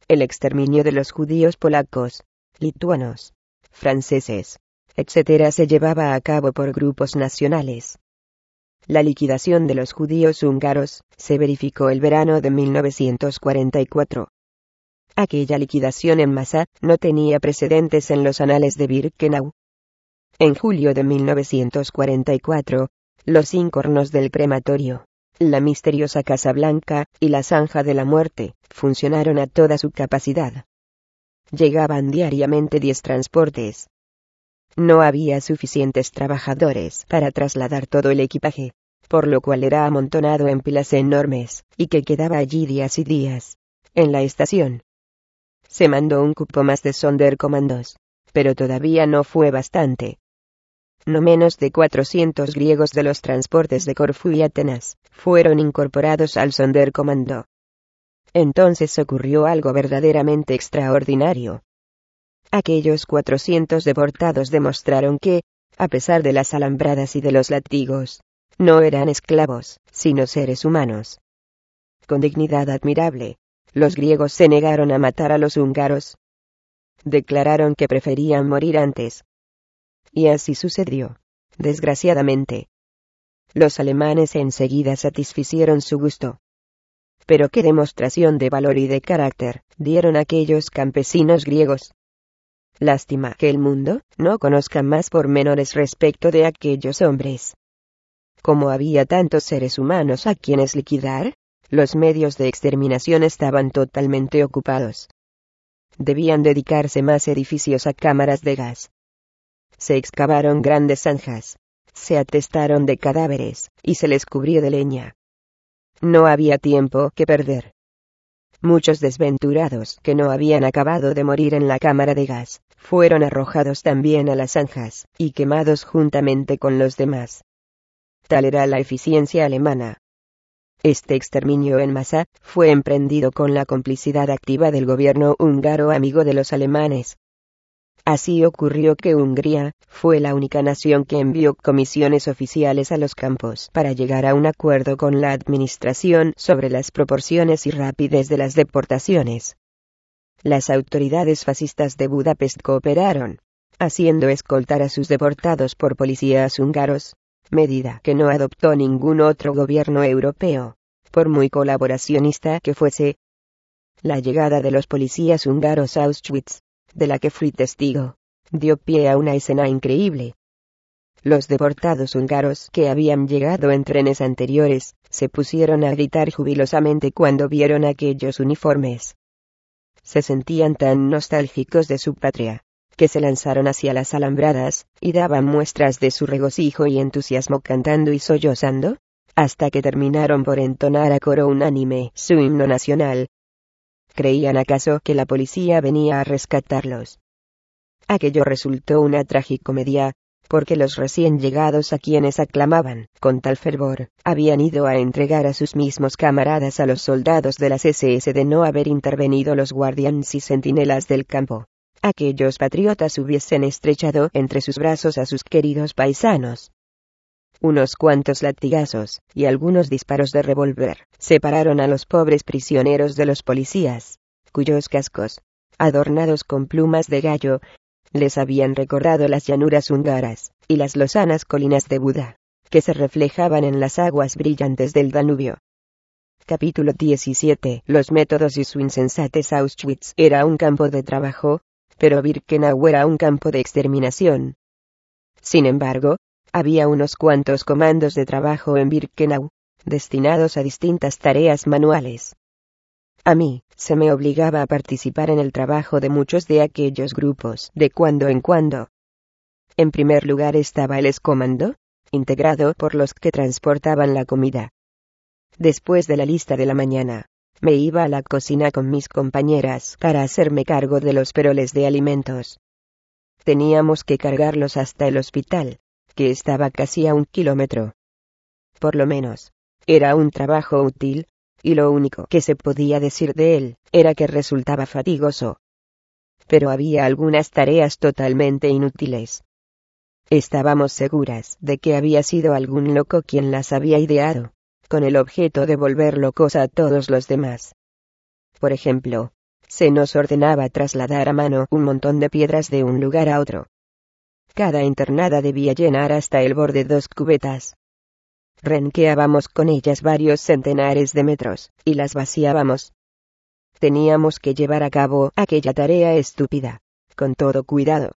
El exterminio de los judíos polacos, lituanos, franceses, etc. se llevaba a cabo por grupos nacionales. La liquidación de los judíos húngaros se verificó el verano de 1944. Aquella liquidación en masa no tenía precedentes en los anales de Birkenau. En julio de 1944, los incornos del crematorio, la misteriosa Casa Blanca y la Zanja de la Muerte funcionaron a toda su capacidad. Llegaban diariamente diez transportes. No había suficientes trabajadores para trasladar todo el equipaje, por lo cual era amontonado en pilas enormes, y que quedaba allí días y días. En la estación. Se mandó un cupo más de Sonderkommandos, pero todavía no fue bastante. No menos de 400 griegos de los transportes de Corfú y Atenas fueron incorporados al Sonderkommando. Entonces ocurrió algo verdaderamente extraordinario. Aquellos 400 deportados demostraron que, a pesar de las alambradas y de los latigos, no eran esclavos, sino seres humanos. Con dignidad admirable, los griegos se negaron a matar a los húngaros. Declararon que preferían morir antes. Y así sucedió. Desgraciadamente. Los alemanes enseguida satisficieron su gusto. Pero qué demostración de valor y de carácter dieron aquellos campesinos griegos. Lástima que el mundo no conozca más pormenores respecto de aquellos hombres. Como había tantos seres humanos a quienes liquidar, los medios de exterminación estaban totalmente ocupados. Debían dedicarse más edificios a cámaras de gas. Se excavaron grandes zanjas, se atestaron de cadáveres, y se les cubrió de leña. No había tiempo que perder. Muchos desventurados que no habían acabado de morir en la cámara de gas, fueron arrojados también a las zanjas, y quemados juntamente con los demás. Tal era la eficiencia alemana. Este exterminio en masa fue emprendido con la complicidad activa del gobierno húngaro amigo de los alemanes. Así ocurrió que Hungría fue la única nación que envió comisiones oficiales a los campos para llegar a un acuerdo con la administración sobre las proporciones y rapidez de las deportaciones. Las autoridades fascistas de Budapest cooperaron, haciendo escoltar a sus deportados por policías húngaros, medida que no adoptó ningún otro gobierno europeo, por muy colaboracionista que fuese. La llegada de los policías húngaros a Auschwitz, de la que fui testigo, dio pie a una escena increíble. Los deportados húngaros que habían llegado en trenes anteriores, se pusieron a gritar jubilosamente cuando vieron aquellos uniformes. Se sentían tan nostálgicos de su patria, que se lanzaron hacia las alambradas, y daban muestras de su regocijo y entusiasmo cantando y sollozando, hasta que terminaron por entonar a coro unánime su himno nacional. ¿Creían acaso que la policía venía a rescatarlos? Aquello resultó una tragicomedia, porque los recién llegados a quienes aclamaban, con tal fervor, habían ido a entregar a sus mismos camaradas a los soldados de las SS de no haber intervenido los guardianes y centinelas del campo aquellos patriotas hubiesen estrechado entre sus brazos a sus queridos paisanos. Unos cuantos latigazos, y algunos disparos de revólver, separaron a los pobres prisioneros de los policías, cuyos cascos, adornados con plumas de gallo, les habían recordado las llanuras húngaras, y las lozanas colinas de Buda, que se reflejaban en las aguas brillantes del Danubio. Capítulo 17. Los métodos y su insensatez Auschwitz era un campo de trabajo, pero Birkenau era un campo de exterminación. Sin embargo, había unos cuantos comandos de trabajo en Birkenau, destinados a distintas tareas manuales. A mí, se me obligaba a participar en el trabajo de muchos de aquellos grupos, de cuando en cuando. En primer lugar estaba el escomando, integrado por los que transportaban la comida. Después de la lista de la mañana, me iba a la cocina con mis compañeras para hacerme cargo de los peroles de alimentos. Teníamos que cargarlos hasta el hospital, que estaba casi a un kilómetro. Por lo menos, era un trabajo útil, y lo único que se podía decir de él, era que resultaba fatigoso. Pero había algunas tareas totalmente inútiles. Estábamos seguras de que había sido algún loco quien las había ideado con el objeto de volver locos a todos los demás. Por ejemplo, se nos ordenaba trasladar a mano un montón de piedras de un lugar a otro. Cada internada debía llenar hasta el borde dos cubetas. Renqueábamos con ellas varios centenares de metros, y las vaciábamos. Teníamos que llevar a cabo aquella tarea estúpida, con todo cuidado.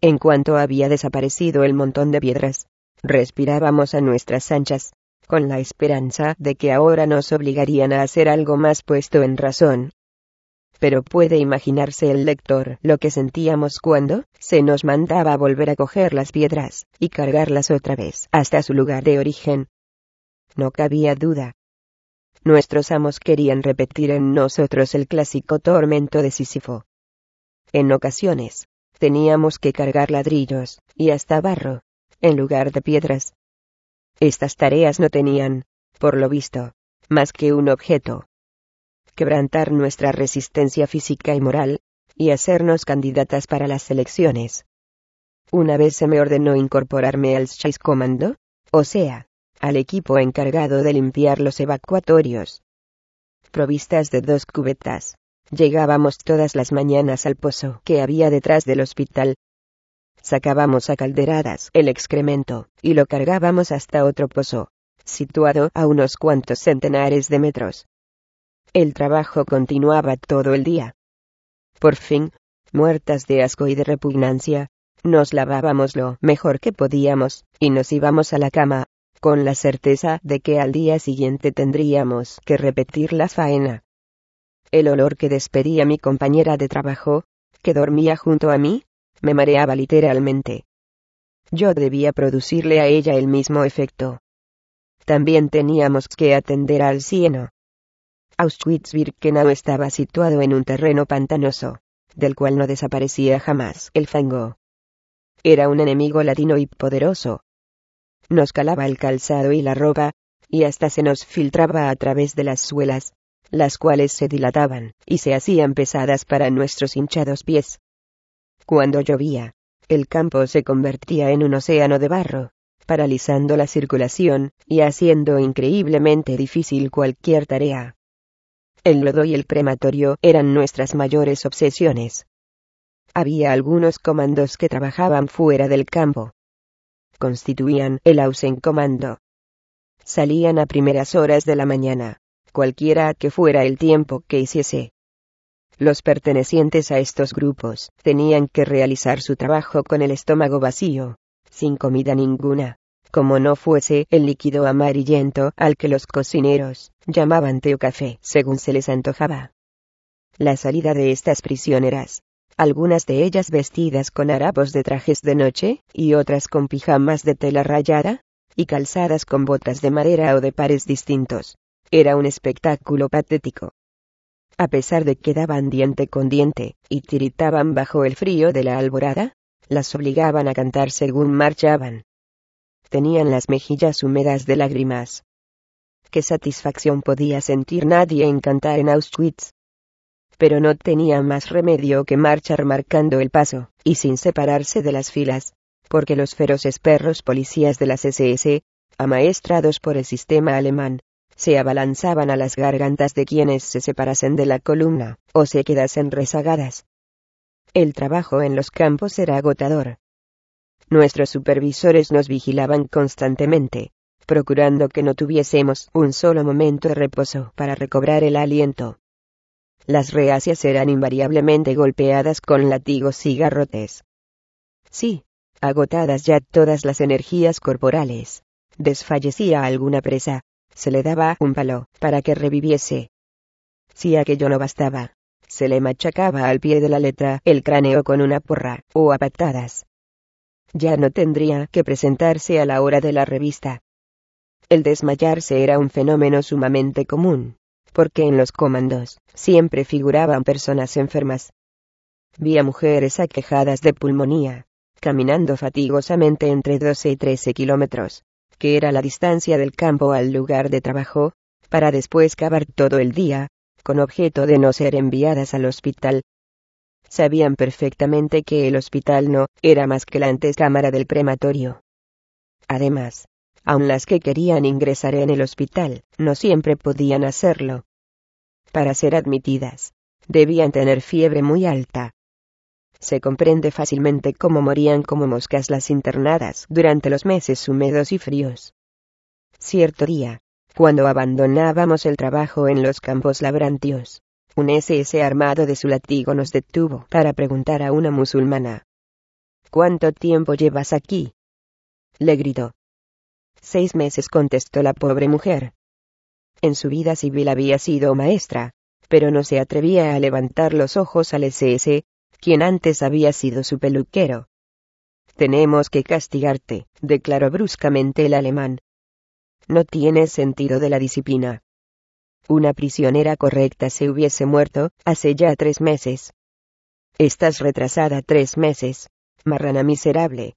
En cuanto había desaparecido el montón de piedras, respirábamos a nuestras anchas, con la esperanza de que ahora nos obligarían a hacer algo más puesto en razón. Pero puede imaginarse el lector lo que sentíamos cuando se nos mandaba volver a coger las piedras y cargarlas otra vez hasta su lugar de origen. No cabía duda. Nuestros amos querían repetir en nosotros el clásico tormento de Sísifo. En ocasiones, teníamos que cargar ladrillos, y hasta barro, en lugar de piedras. Estas tareas no tenían, por lo visto, más que un objeto. Quebrantar nuestra resistencia física y moral, y hacernos candidatas para las elecciones. Una vez se me ordenó incorporarme al Chase Commando, o sea, al equipo encargado de limpiar los evacuatorios. Provistas de dos cubetas, llegábamos todas las mañanas al pozo que había detrás del hospital, Sacábamos a calderadas el excremento, y lo cargábamos hasta otro pozo, situado a unos cuantos centenares de metros. El trabajo continuaba todo el día. Por fin, muertas de asco y de repugnancia, nos lavábamos lo mejor que podíamos, y nos íbamos a la cama, con la certeza de que al día siguiente tendríamos que repetir la faena. El olor que despedía mi compañera de trabajo, que dormía junto a mí, me mareaba literalmente. Yo debía producirle a ella el mismo efecto. También teníamos que atender al cieno. Auschwitz-Birkenau estaba situado en un terreno pantanoso, del cual no desaparecía jamás el fango. Era un enemigo latino y poderoso. Nos calaba el calzado y la ropa, y hasta se nos filtraba a través de las suelas, las cuales se dilataban y se hacían pesadas para nuestros hinchados pies. Cuando llovía, el campo se convertía en un océano de barro, paralizando la circulación y haciendo increíblemente difícil cualquier tarea. El lodo y el crematorio eran nuestras mayores obsesiones. Había algunos comandos que trabajaban fuera del campo. Constituían el Ausen Comando. Salían a primeras horas de la mañana, cualquiera que fuera el tiempo que hiciese. Los pertenecientes a estos grupos tenían que realizar su trabajo con el estómago vacío, sin comida ninguna, como no fuese el líquido amarillento al que los cocineros llamaban té o café, según se les antojaba. La salida de estas prisioneras, algunas de ellas vestidas con harapos de trajes de noche, y otras con pijamas de tela rayada, y calzadas con botas de madera o de pares distintos, era un espectáculo patético a pesar de que daban diente con diente, y tiritaban bajo el frío de la alborada, las obligaban a cantar según marchaban. Tenían las mejillas húmedas de lágrimas. Qué satisfacción podía sentir nadie en cantar en Auschwitz. Pero no tenía más remedio que marchar marcando el paso, y sin separarse de las filas, porque los feroces perros policías de las SS, amaestrados por el sistema alemán, se abalanzaban a las gargantas de quienes se separasen de la columna, o se quedasen rezagadas. El trabajo en los campos era agotador. Nuestros supervisores nos vigilaban constantemente, procurando que no tuviésemos un solo momento de reposo para recobrar el aliento. Las reacias eran invariablemente golpeadas con látigos y garrotes. Sí, agotadas ya todas las energías corporales, desfallecía alguna presa, se le daba un palo para que reviviese. Si aquello no bastaba, se le machacaba al pie de la letra el cráneo con una porra, o a patadas. Ya no tendría que presentarse a la hora de la revista. El desmayarse era un fenómeno sumamente común, porque en los comandos siempre figuraban personas enfermas. Vi a mujeres aquejadas de pulmonía, caminando fatigosamente entre 12 y 13 kilómetros, que era la distancia del campo al lugar de trabajo, para después cavar todo el día, con objeto de no ser enviadas al hospital. Sabían perfectamente que el hospital no era más que la antecámara del crematorio. Además, aun las que querían ingresar en el hospital, no siempre podían hacerlo. Para ser admitidas, debían tener fiebre muy alta. se comprende fácilmente cómo morían como moscas las internadas durante los meses húmedos y fríos. Cierto día, cuando abandonábamos el trabajo en los campos labrantios, un SS armado de su látigo nos detuvo para preguntar a una musulmana. ¿Cuánto tiempo llevas aquí? Le gritó. Seis meses contestó la pobre mujer. En su vida civil había sido maestra, pero no se atrevía a levantar los ojos al SS, quien antes había sido su peluquero. Tenemos que castigarte, declaró bruscamente el alemán. No tienes sentido de la disciplina. Una prisionera correcta se hubiese muerto, hace ya tres meses. Estás retrasada tres meses, marrana miserable.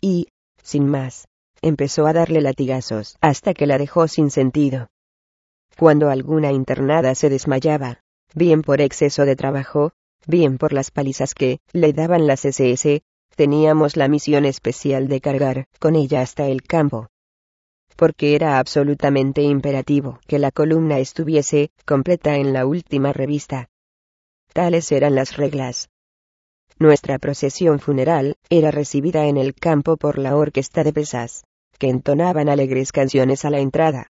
Y, sin más, empezó a darle latigazos hasta que la dejó sin sentido. Cuando alguna internada se desmayaba, bien por exceso de trabajo, bien por las palizas que le daban las SS, teníamos la misión especial de cargar con ella hasta el campo. Porque era absolutamente imperativo que la columna estuviese completa en la última revista. Tales eran las reglas. Nuestra procesión funeral era recibida en el campo por la orquesta de pesas, que entonaban alegres canciones a la entrada.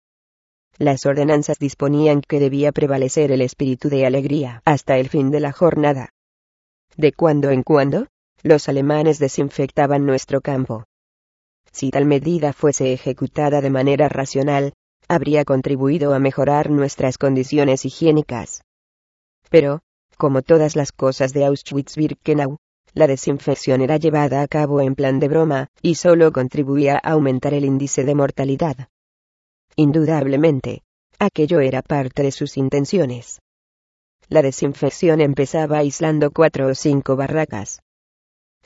Las ordenanzas disponían que debía prevalecer el espíritu de alegría hasta el fin de la jornada. De cuando en cuando, los alemanes desinfectaban nuestro campo. Si tal medida fuese ejecutada de manera racional, habría contribuido a mejorar nuestras condiciones higiénicas. Pero, como todas las cosas de Auschwitz-Birkenau, la desinfección era llevada a cabo en plan de broma, y solo contribuía a aumentar el índice de mortalidad. Indudablemente, aquello era parte de sus intenciones. La desinfección empezaba aislando cuatro o cinco barracas.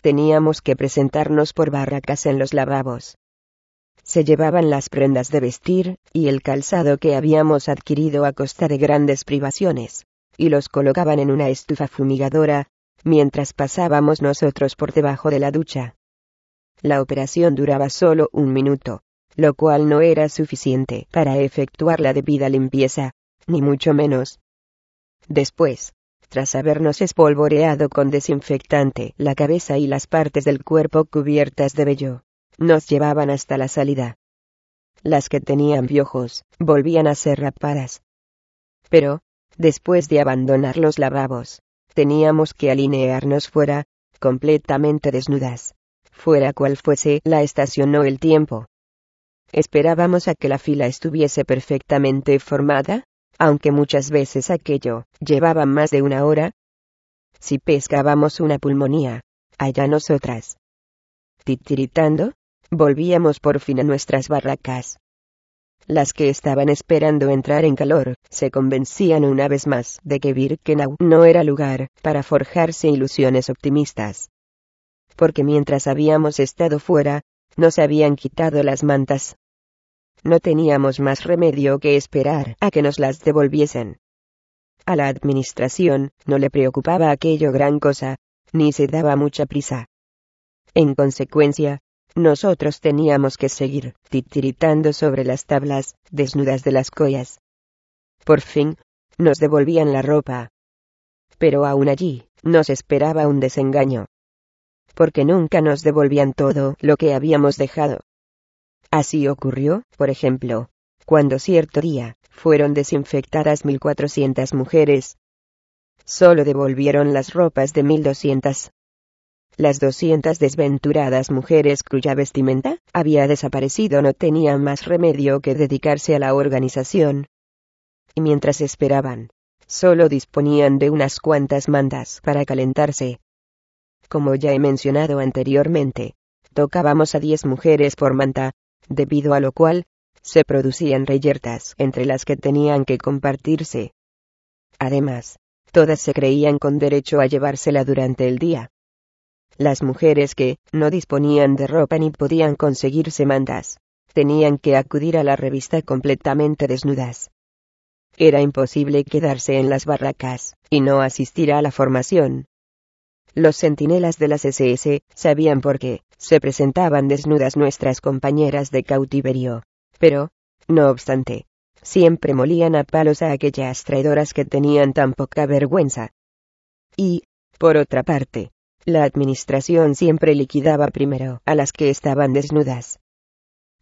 Teníamos que presentarnos por barracas en los lavabos. Se llevaban las prendas de vestir, y el calzado que habíamos adquirido a costa de grandes privaciones, y los colocaban en una estufa fumigadora, mientras pasábamos nosotros por debajo de la ducha. La operación duraba solo un minuto, lo cual no era suficiente para efectuar la debida limpieza, ni mucho menos. Después, tras habernos espolvoreado con desinfectante la cabeza y las partes del cuerpo cubiertas de vello, nos llevaban hasta la salida. Las que tenían piojos, volvían a ser rapadas. Pero, después de abandonar los lavabos, teníamos que alinearnos fuera, completamente desnudas. Fuera cual fuese la estación o el tiempo, Esperábamos a que la fila estuviese perfectamente formada, aunque muchas veces aquello llevaba más de una hora. Si pescábamos una pulmonía, allá nosotras. Titiritando, volvíamos por fin a nuestras barracas. Las que estaban esperando entrar en calor, se convencían una vez más de que Birkenau no era lugar para forjarse ilusiones optimistas. Porque mientras habíamos estado fuera, nos habían quitado las mantas. No teníamos más remedio que esperar a que nos las devolviesen. A la administración no le preocupaba aquello gran cosa, ni se daba mucha prisa. En consecuencia, nosotros teníamos que seguir titiritando sobre las tablas, desnudas de las collas. Por fin, nos devolvían la ropa. Pero aún allí, nos esperaba un desengaño porque nunca nos devolvían todo lo que habíamos dejado. Así ocurrió, por ejemplo, cuando cierto día, fueron desinfectadas 1.400 mujeres. Solo devolvieron las ropas de 1.200. Las 200 desventuradas mujeres cuya vestimenta había desaparecido no tenían más remedio que dedicarse a la organización. Y mientras esperaban, solo disponían de unas cuantas mandas para calentarse. Como ya he mencionado anteriormente, tocábamos a diez mujeres por manta, debido a lo cual, se producían reyertas entre las que tenían que compartirse. Además, todas se creían con derecho a llevársela durante el día. Las mujeres que no disponían de ropa ni podían conseguirse mandas, tenían que acudir a la revista completamente desnudas. Era imposible quedarse en las barracas y no asistir a la formación, los centinelas de las SS sabían por qué se presentaban desnudas nuestras compañeras de cautiverio. Pero, no obstante, siempre molían a palos a aquellas traidoras que tenían tan poca vergüenza. Y, por otra parte, La administración siempre liquidaba primero a las que estaban desnudas.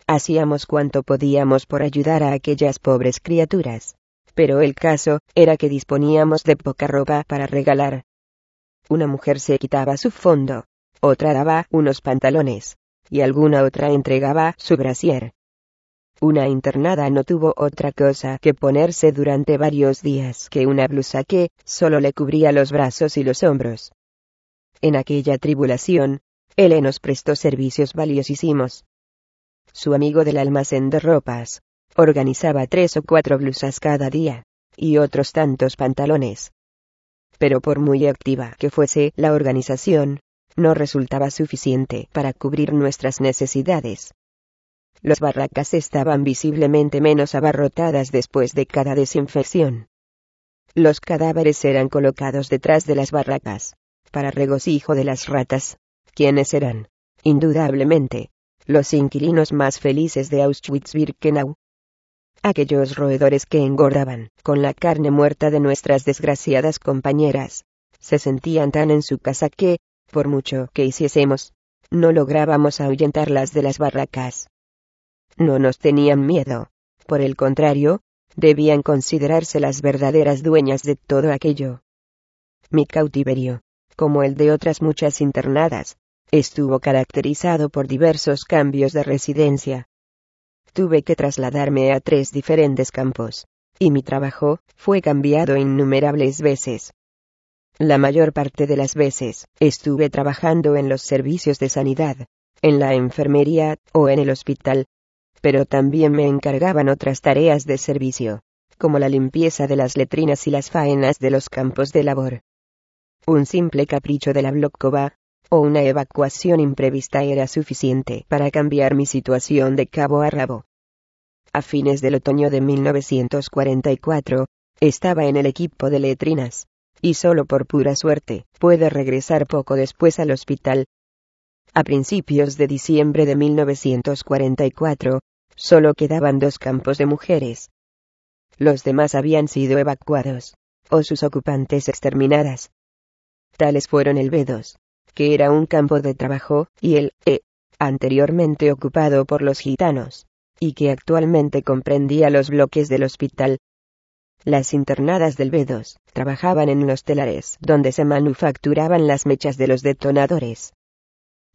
Hacíamos cuanto podíamos por ayudar a aquellas pobres criaturas. Pero el caso era que disponíamos de poca ropa para regalar. Una mujer se quitaba su fondo, otra daba unos pantalones, y alguna otra entregaba su brasier. Una internada no tuvo otra cosa que ponerse durante varios días que una blusa que solo le cubría los brazos y los hombros. En aquella tribulación, él nos prestó servicios valiosísimos. Su amigo del almacén de ropas, organizaba tres o cuatro blusas cada día, y otros tantos pantalones. Pero por muy activa que fuese la organización, no resultaba suficiente para cubrir nuestras necesidades. Las barracas estaban visiblemente menos abarrotadas después de cada desinfección. Los cadáveres eran colocados detrás de las barracas, para regocijo de las ratas, quienes eran, indudablemente, los inquilinos más felices de Auschwitz-Birkenau. Aquellos roedores que engordaban con la carne muerta de nuestras desgraciadas compañeras, se sentían tan en su casa que, por mucho que hiciésemos, no lográbamos ahuyentarlas de las barracas. No nos tenían miedo, por el contrario, debían considerarse las verdaderas dueñas de todo aquello. Mi cautiverio, como el de otras muchas internadas, estuvo caracterizado por diversos cambios de residencia. Tuve que trasladarme a tres diferentes campos, y mi trabajo fue cambiado innumerables veces. La mayor parte de las veces estuve trabajando en los servicios de sanidad, en la enfermería o en el hospital, pero también me encargaban otras tareas de servicio, como la limpieza de las letrinas y las faenas de los campos de labor un simple capricho de la Blokova, o una evacuación imprevista era suficiente para cambiar mi situación de cabo a rabo. A fines del otoño de 1944, estaba en el equipo de letrinas, y solo por pura suerte, pude regresar poco después al hospital. A principios de diciembre de 1944, solo quedaban dos campos de mujeres. Los demás habían sido evacuados, o sus ocupantes exterminadas. Tales fueron el B2, que era un campo de trabajo, y el E, anteriormente ocupado por los gitanos, y que actualmente comprendía los bloques del hospital. Las internadas del B2 trabajaban en los telares donde se manufacturaban las mechas de los detonadores.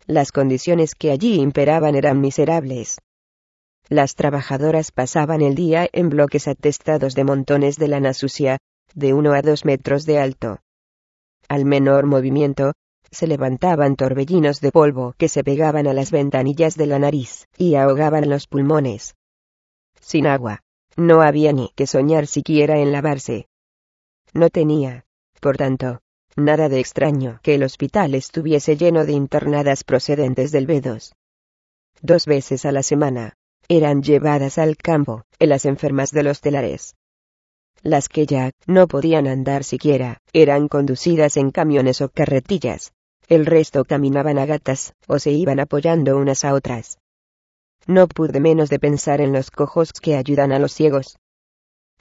Las condiciones que allí imperaban eran miserables. Las trabajadoras pasaban el día en bloques atestados de montones de lana sucia, de uno a dos metros de alto, al menor movimiento, se levantaban torbellinos de polvo que se pegaban a las ventanillas de la nariz y ahogaban los pulmones. Sin agua, no había ni que soñar siquiera en lavarse. No tenía, por tanto, nada de extraño que el hospital estuviese lleno de internadas procedentes del B2. Dos veces a la semana, eran llevadas al campo, en las enfermas de los telares, las que ya no podían andar siquiera, eran conducidas en camiones o carretillas. El resto caminaban a gatas, o se iban apoyando unas a otras. No pude menos de pensar en los cojos que ayudan a los ciegos.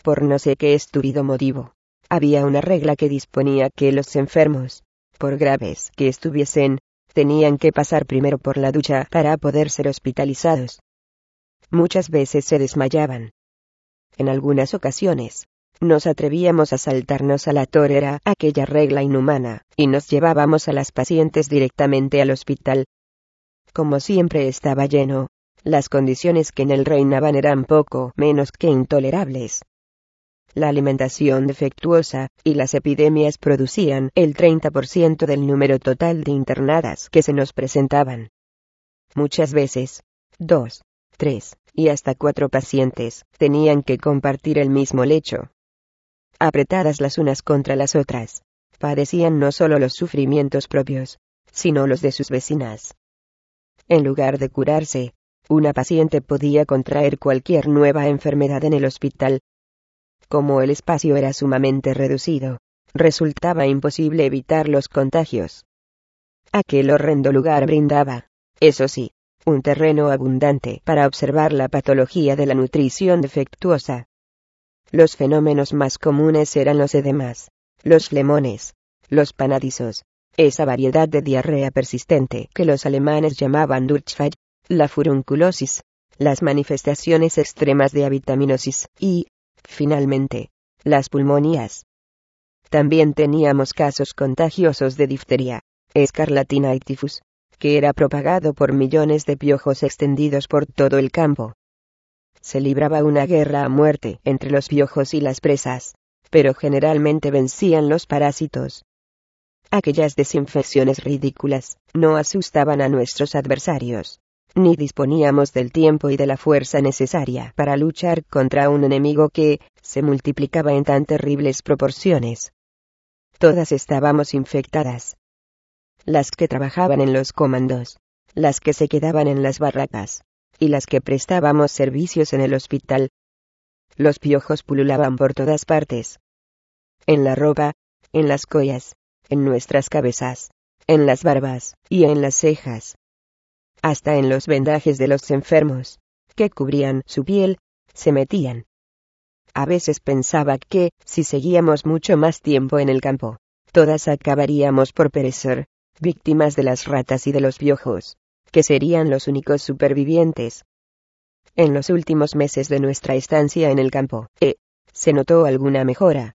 Por no sé qué estúpido motivo, había una regla que disponía que los enfermos, por graves que estuviesen, tenían que pasar primero por la ducha para poder ser hospitalizados. Muchas veces se desmayaban. En algunas ocasiones, nos atrevíamos a saltarnos a la torera aquella regla inhumana, y nos llevábamos a las pacientes directamente al hospital. Como siempre estaba lleno, las condiciones que en él reinaban eran poco menos que intolerables. La alimentación defectuosa y las epidemias producían el 30% del número total de internadas que se nos presentaban. Muchas veces, dos, tres y hasta cuatro pacientes tenían que compartir el mismo lecho apretadas las unas contra las otras, padecían no solo los sufrimientos propios, sino los de sus vecinas. En lugar de curarse, una paciente podía contraer cualquier nueva enfermedad en el hospital. Como el espacio era sumamente reducido, resultaba imposible evitar los contagios. Aquel horrendo lugar brindaba, eso sí, un terreno abundante para observar la patología de la nutrición defectuosa. Los fenómenos más comunes eran los edemas, los flemones, los panadizos, esa variedad de diarrea persistente que los alemanes llamaban Durchfall, la furunculosis, las manifestaciones extremas de avitaminosis y, finalmente, las pulmonías. También teníamos casos contagiosos de difteria, escarlatina y tifus, que era propagado por millones de piojos extendidos por todo el campo. Se libraba una guerra a muerte entre los piojos y las presas, pero generalmente vencían los parásitos. Aquellas desinfecciones ridículas no asustaban a nuestros adversarios, ni disponíamos del tiempo y de la fuerza necesaria para luchar contra un enemigo que se multiplicaba en tan terribles proporciones. Todas estábamos infectadas. Las que trabajaban en los comandos, las que se quedaban en las barracas, y las que prestábamos servicios en el hospital. Los piojos pululaban por todas partes. En la ropa, en las collas, en nuestras cabezas, en las barbas, y en las cejas. Hasta en los vendajes de los enfermos, que cubrían su piel, se metían. A veces pensaba que, si seguíamos mucho más tiempo en el campo, todas acabaríamos por perecer, víctimas de las ratas y de los piojos, que serían los únicos supervivientes. En los últimos meses de nuestra estancia en el campo, eh, se notó alguna mejora.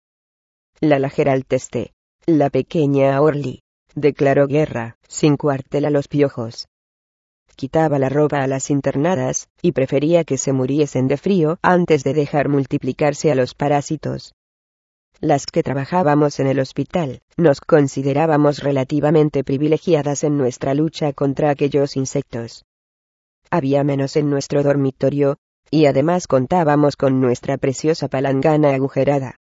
La Lageralteste, la pequeña Orly, declaró guerra, sin cuartel a los piojos quitaba la ropa a las internadas, y prefería que se muriesen de frío antes de dejar multiplicarse a los parásitos. Las que trabajábamos en el hospital, nos considerábamos relativamente privilegiadas en nuestra lucha contra aquellos insectos. Había menos en nuestro dormitorio, y además contábamos con nuestra preciosa palangana agujerada.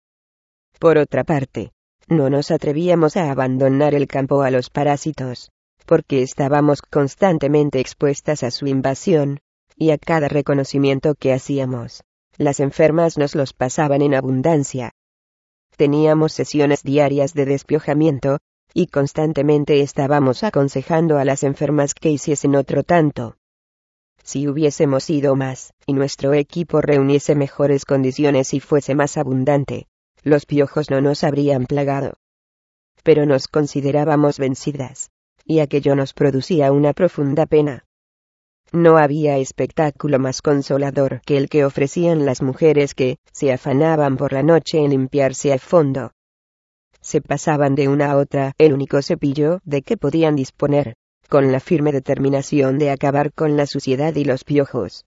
Por otra parte, no nos atrevíamos a abandonar el campo a los parásitos porque estábamos constantemente expuestas a su invasión, y a cada reconocimiento que hacíamos, las enfermas nos los pasaban en abundancia. Teníamos sesiones diarias de despiojamiento, y constantemente estábamos aconsejando a las enfermas que hiciesen otro tanto. Si hubiésemos ido más, y nuestro equipo reuniese mejores condiciones y fuese más abundante, los piojos no nos habrían plagado. Pero nos considerábamos vencidas y aquello nos producía una profunda pena. No había espectáculo más consolador que el que ofrecían las mujeres que se afanaban por la noche en limpiarse a fondo. Se pasaban de una a otra el único cepillo de que podían disponer, con la firme determinación de acabar con la suciedad y los piojos.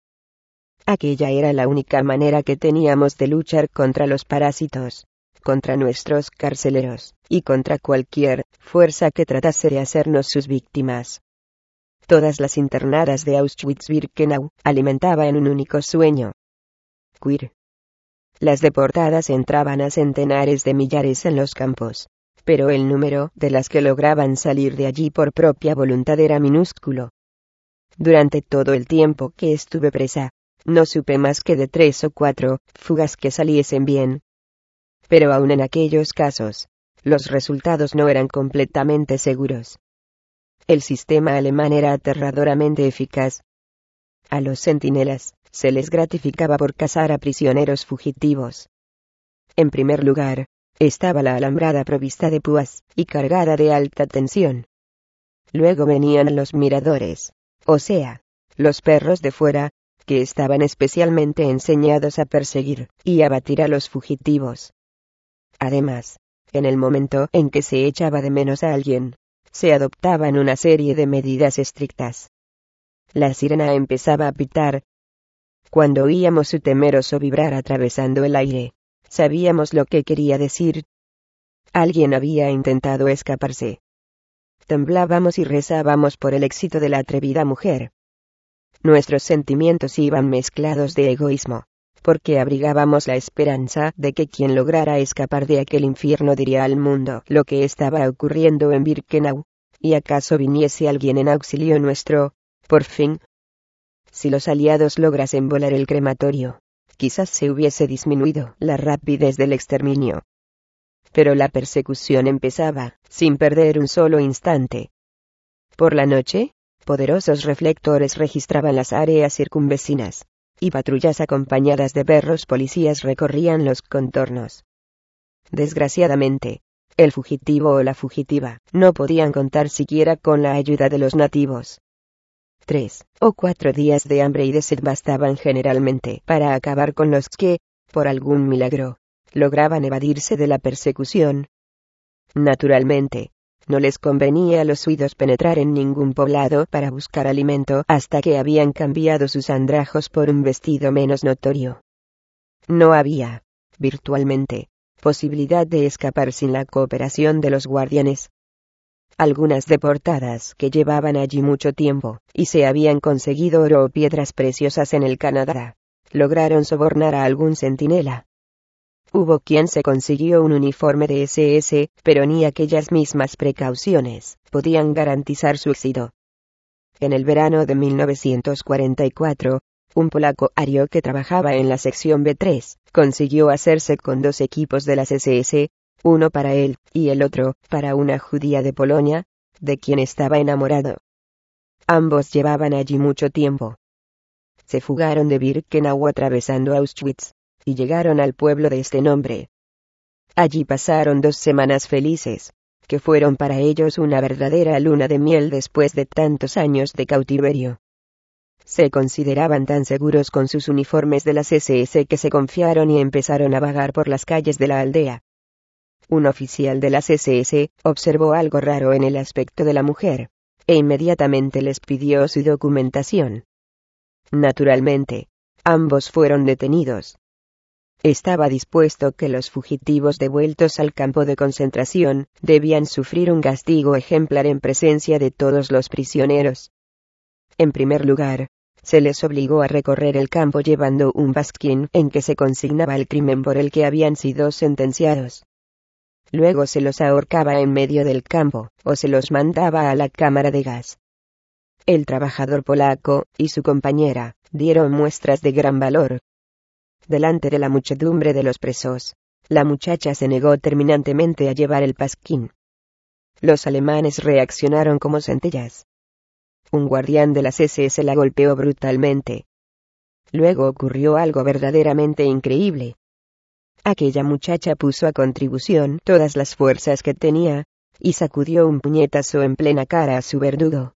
Aquella era la única manera que teníamos de luchar contra los parásitos contra nuestros carceleros, y contra cualquier fuerza que tratase de hacernos sus víctimas. Todas las internadas de Auschwitz-Birkenau alimentaban un único sueño. Queer. Las deportadas entraban a centenares de millares en los campos, pero el número de las que lograban salir de allí por propia voluntad era minúsculo. Durante todo el tiempo que estuve presa, no supe más que de tres o cuatro fugas que saliesen bien, pero aun en aquellos casos, los resultados no eran completamente seguros. El sistema alemán era aterradoramente eficaz. A los centinelas, se les gratificaba por cazar a prisioneros fugitivos. En primer lugar, estaba la alambrada provista de púas, y cargada de alta tensión. Luego venían los miradores, o sea, los perros de fuera, que estaban especialmente enseñados a perseguir y abatir a los fugitivos. Además, en el momento en que se echaba de menos a alguien, se adoptaban una serie de medidas estrictas. La sirena empezaba a pitar. Cuando oíamos su temeroso vibrar atravesando el aire, sabíamos lo que quería decir. Alguien había intentado escaparse. Temblábamos y rezábamos por el éxito de la atrevida mujer. Nuestros sentimientos iban mezclados de egoísmo, porque abrigábamos la esperanza de que quien lograra escapar de aquel infierno diría al mundo lo que estaba ocurriendo en Birkenau, y acaso viniese alguien en auxilio nuestro, por fin. Si los aliados lograsen volar el crematorio, quizás se hubiese disminuido la rapidez del exterminio. Pero la persecución empezaba, sin perder un solo instante. Por la noche, poderosos reflectores registraban las áreas circunvecinas y patrullas acompañadas de perros policías recorrían los contornos. Desgraciadamente, el fugitivo o la fugitiva no podían contar siquiera con la ayuda de los nativos. Tres o cuatro días de hambre y de sed bastaban generalmente para acabar con los que, por algún milagro, lograban evadirse de la persecución. Naturalmente, no les convenía a los huidos penetrar en ningún poblado para buscar alimento hasta que habían cambiado sus andrajos por un vestido menos notorio. No había, virtualmente, posibilidad de escapar sin la cooperación de los guardianes. Algunas deportadas que llevaban allí mucho tiempo, y se habían conseguido oro o piedras preciosas en el Canadá, lograron sobornar a algún centinela. Hubo quien se consiguió un uniforme de SS, pero ni aquellas mismas precauciones podían garantizar su éxito. En el verano de 1944, un polaco ario que trabajaba en la sección B3, consiguió hacerse con dos equipos de las SS, uno para él, y el otro, para una judía de Polonia, de quien estaba enamorado. Ambos llevaban allí mucho tiempo. Se fugaron de Birkenau atravesando Auschwitz, y llegaron al pueblo de este nombre. Allí pasaron dos semanas felices, que fueron para ellos una verdadera luna de miel después de tantos años de cautiverio. Se consideraban tan seguros con sus uniformes de las SS que se confiaron y empezaron a vagar por las calles de la aldea. Un oficial de las SS observó algo raro en el aspecto de la mujer, e inmediatamente les pidió su documentación. Naturalmente, ambos fueron detenidos. Estaba dispuesto que los fugitivos devueltos al campo de concentración debían sufrir un castigo ejemplar en presencia de todos los prisioneros. En primer lugar, se les obligó a recorrer el campo llevando un basquín en que se consignaba el crimen por el que habían sido sentenciados. Luego se los ahorcaba en medio del campo, o se los mandaba a la cámara de gas. El trabajador polaco y su compañera dieron muestras de gran valor. Delante de la muchedumbre de los presos, la muchacha se negó terminantemente a llevar el pasquín. Los alemanes reaccionaron como centellas un guardián de las SS la golpeó brutalmente. Luego ocurrió algo verdaderamente increíble. Aquella muchacha puso a contribución todas las fuerzas que tenía, y sacudió un puñetazo en plena cara a su verdugo.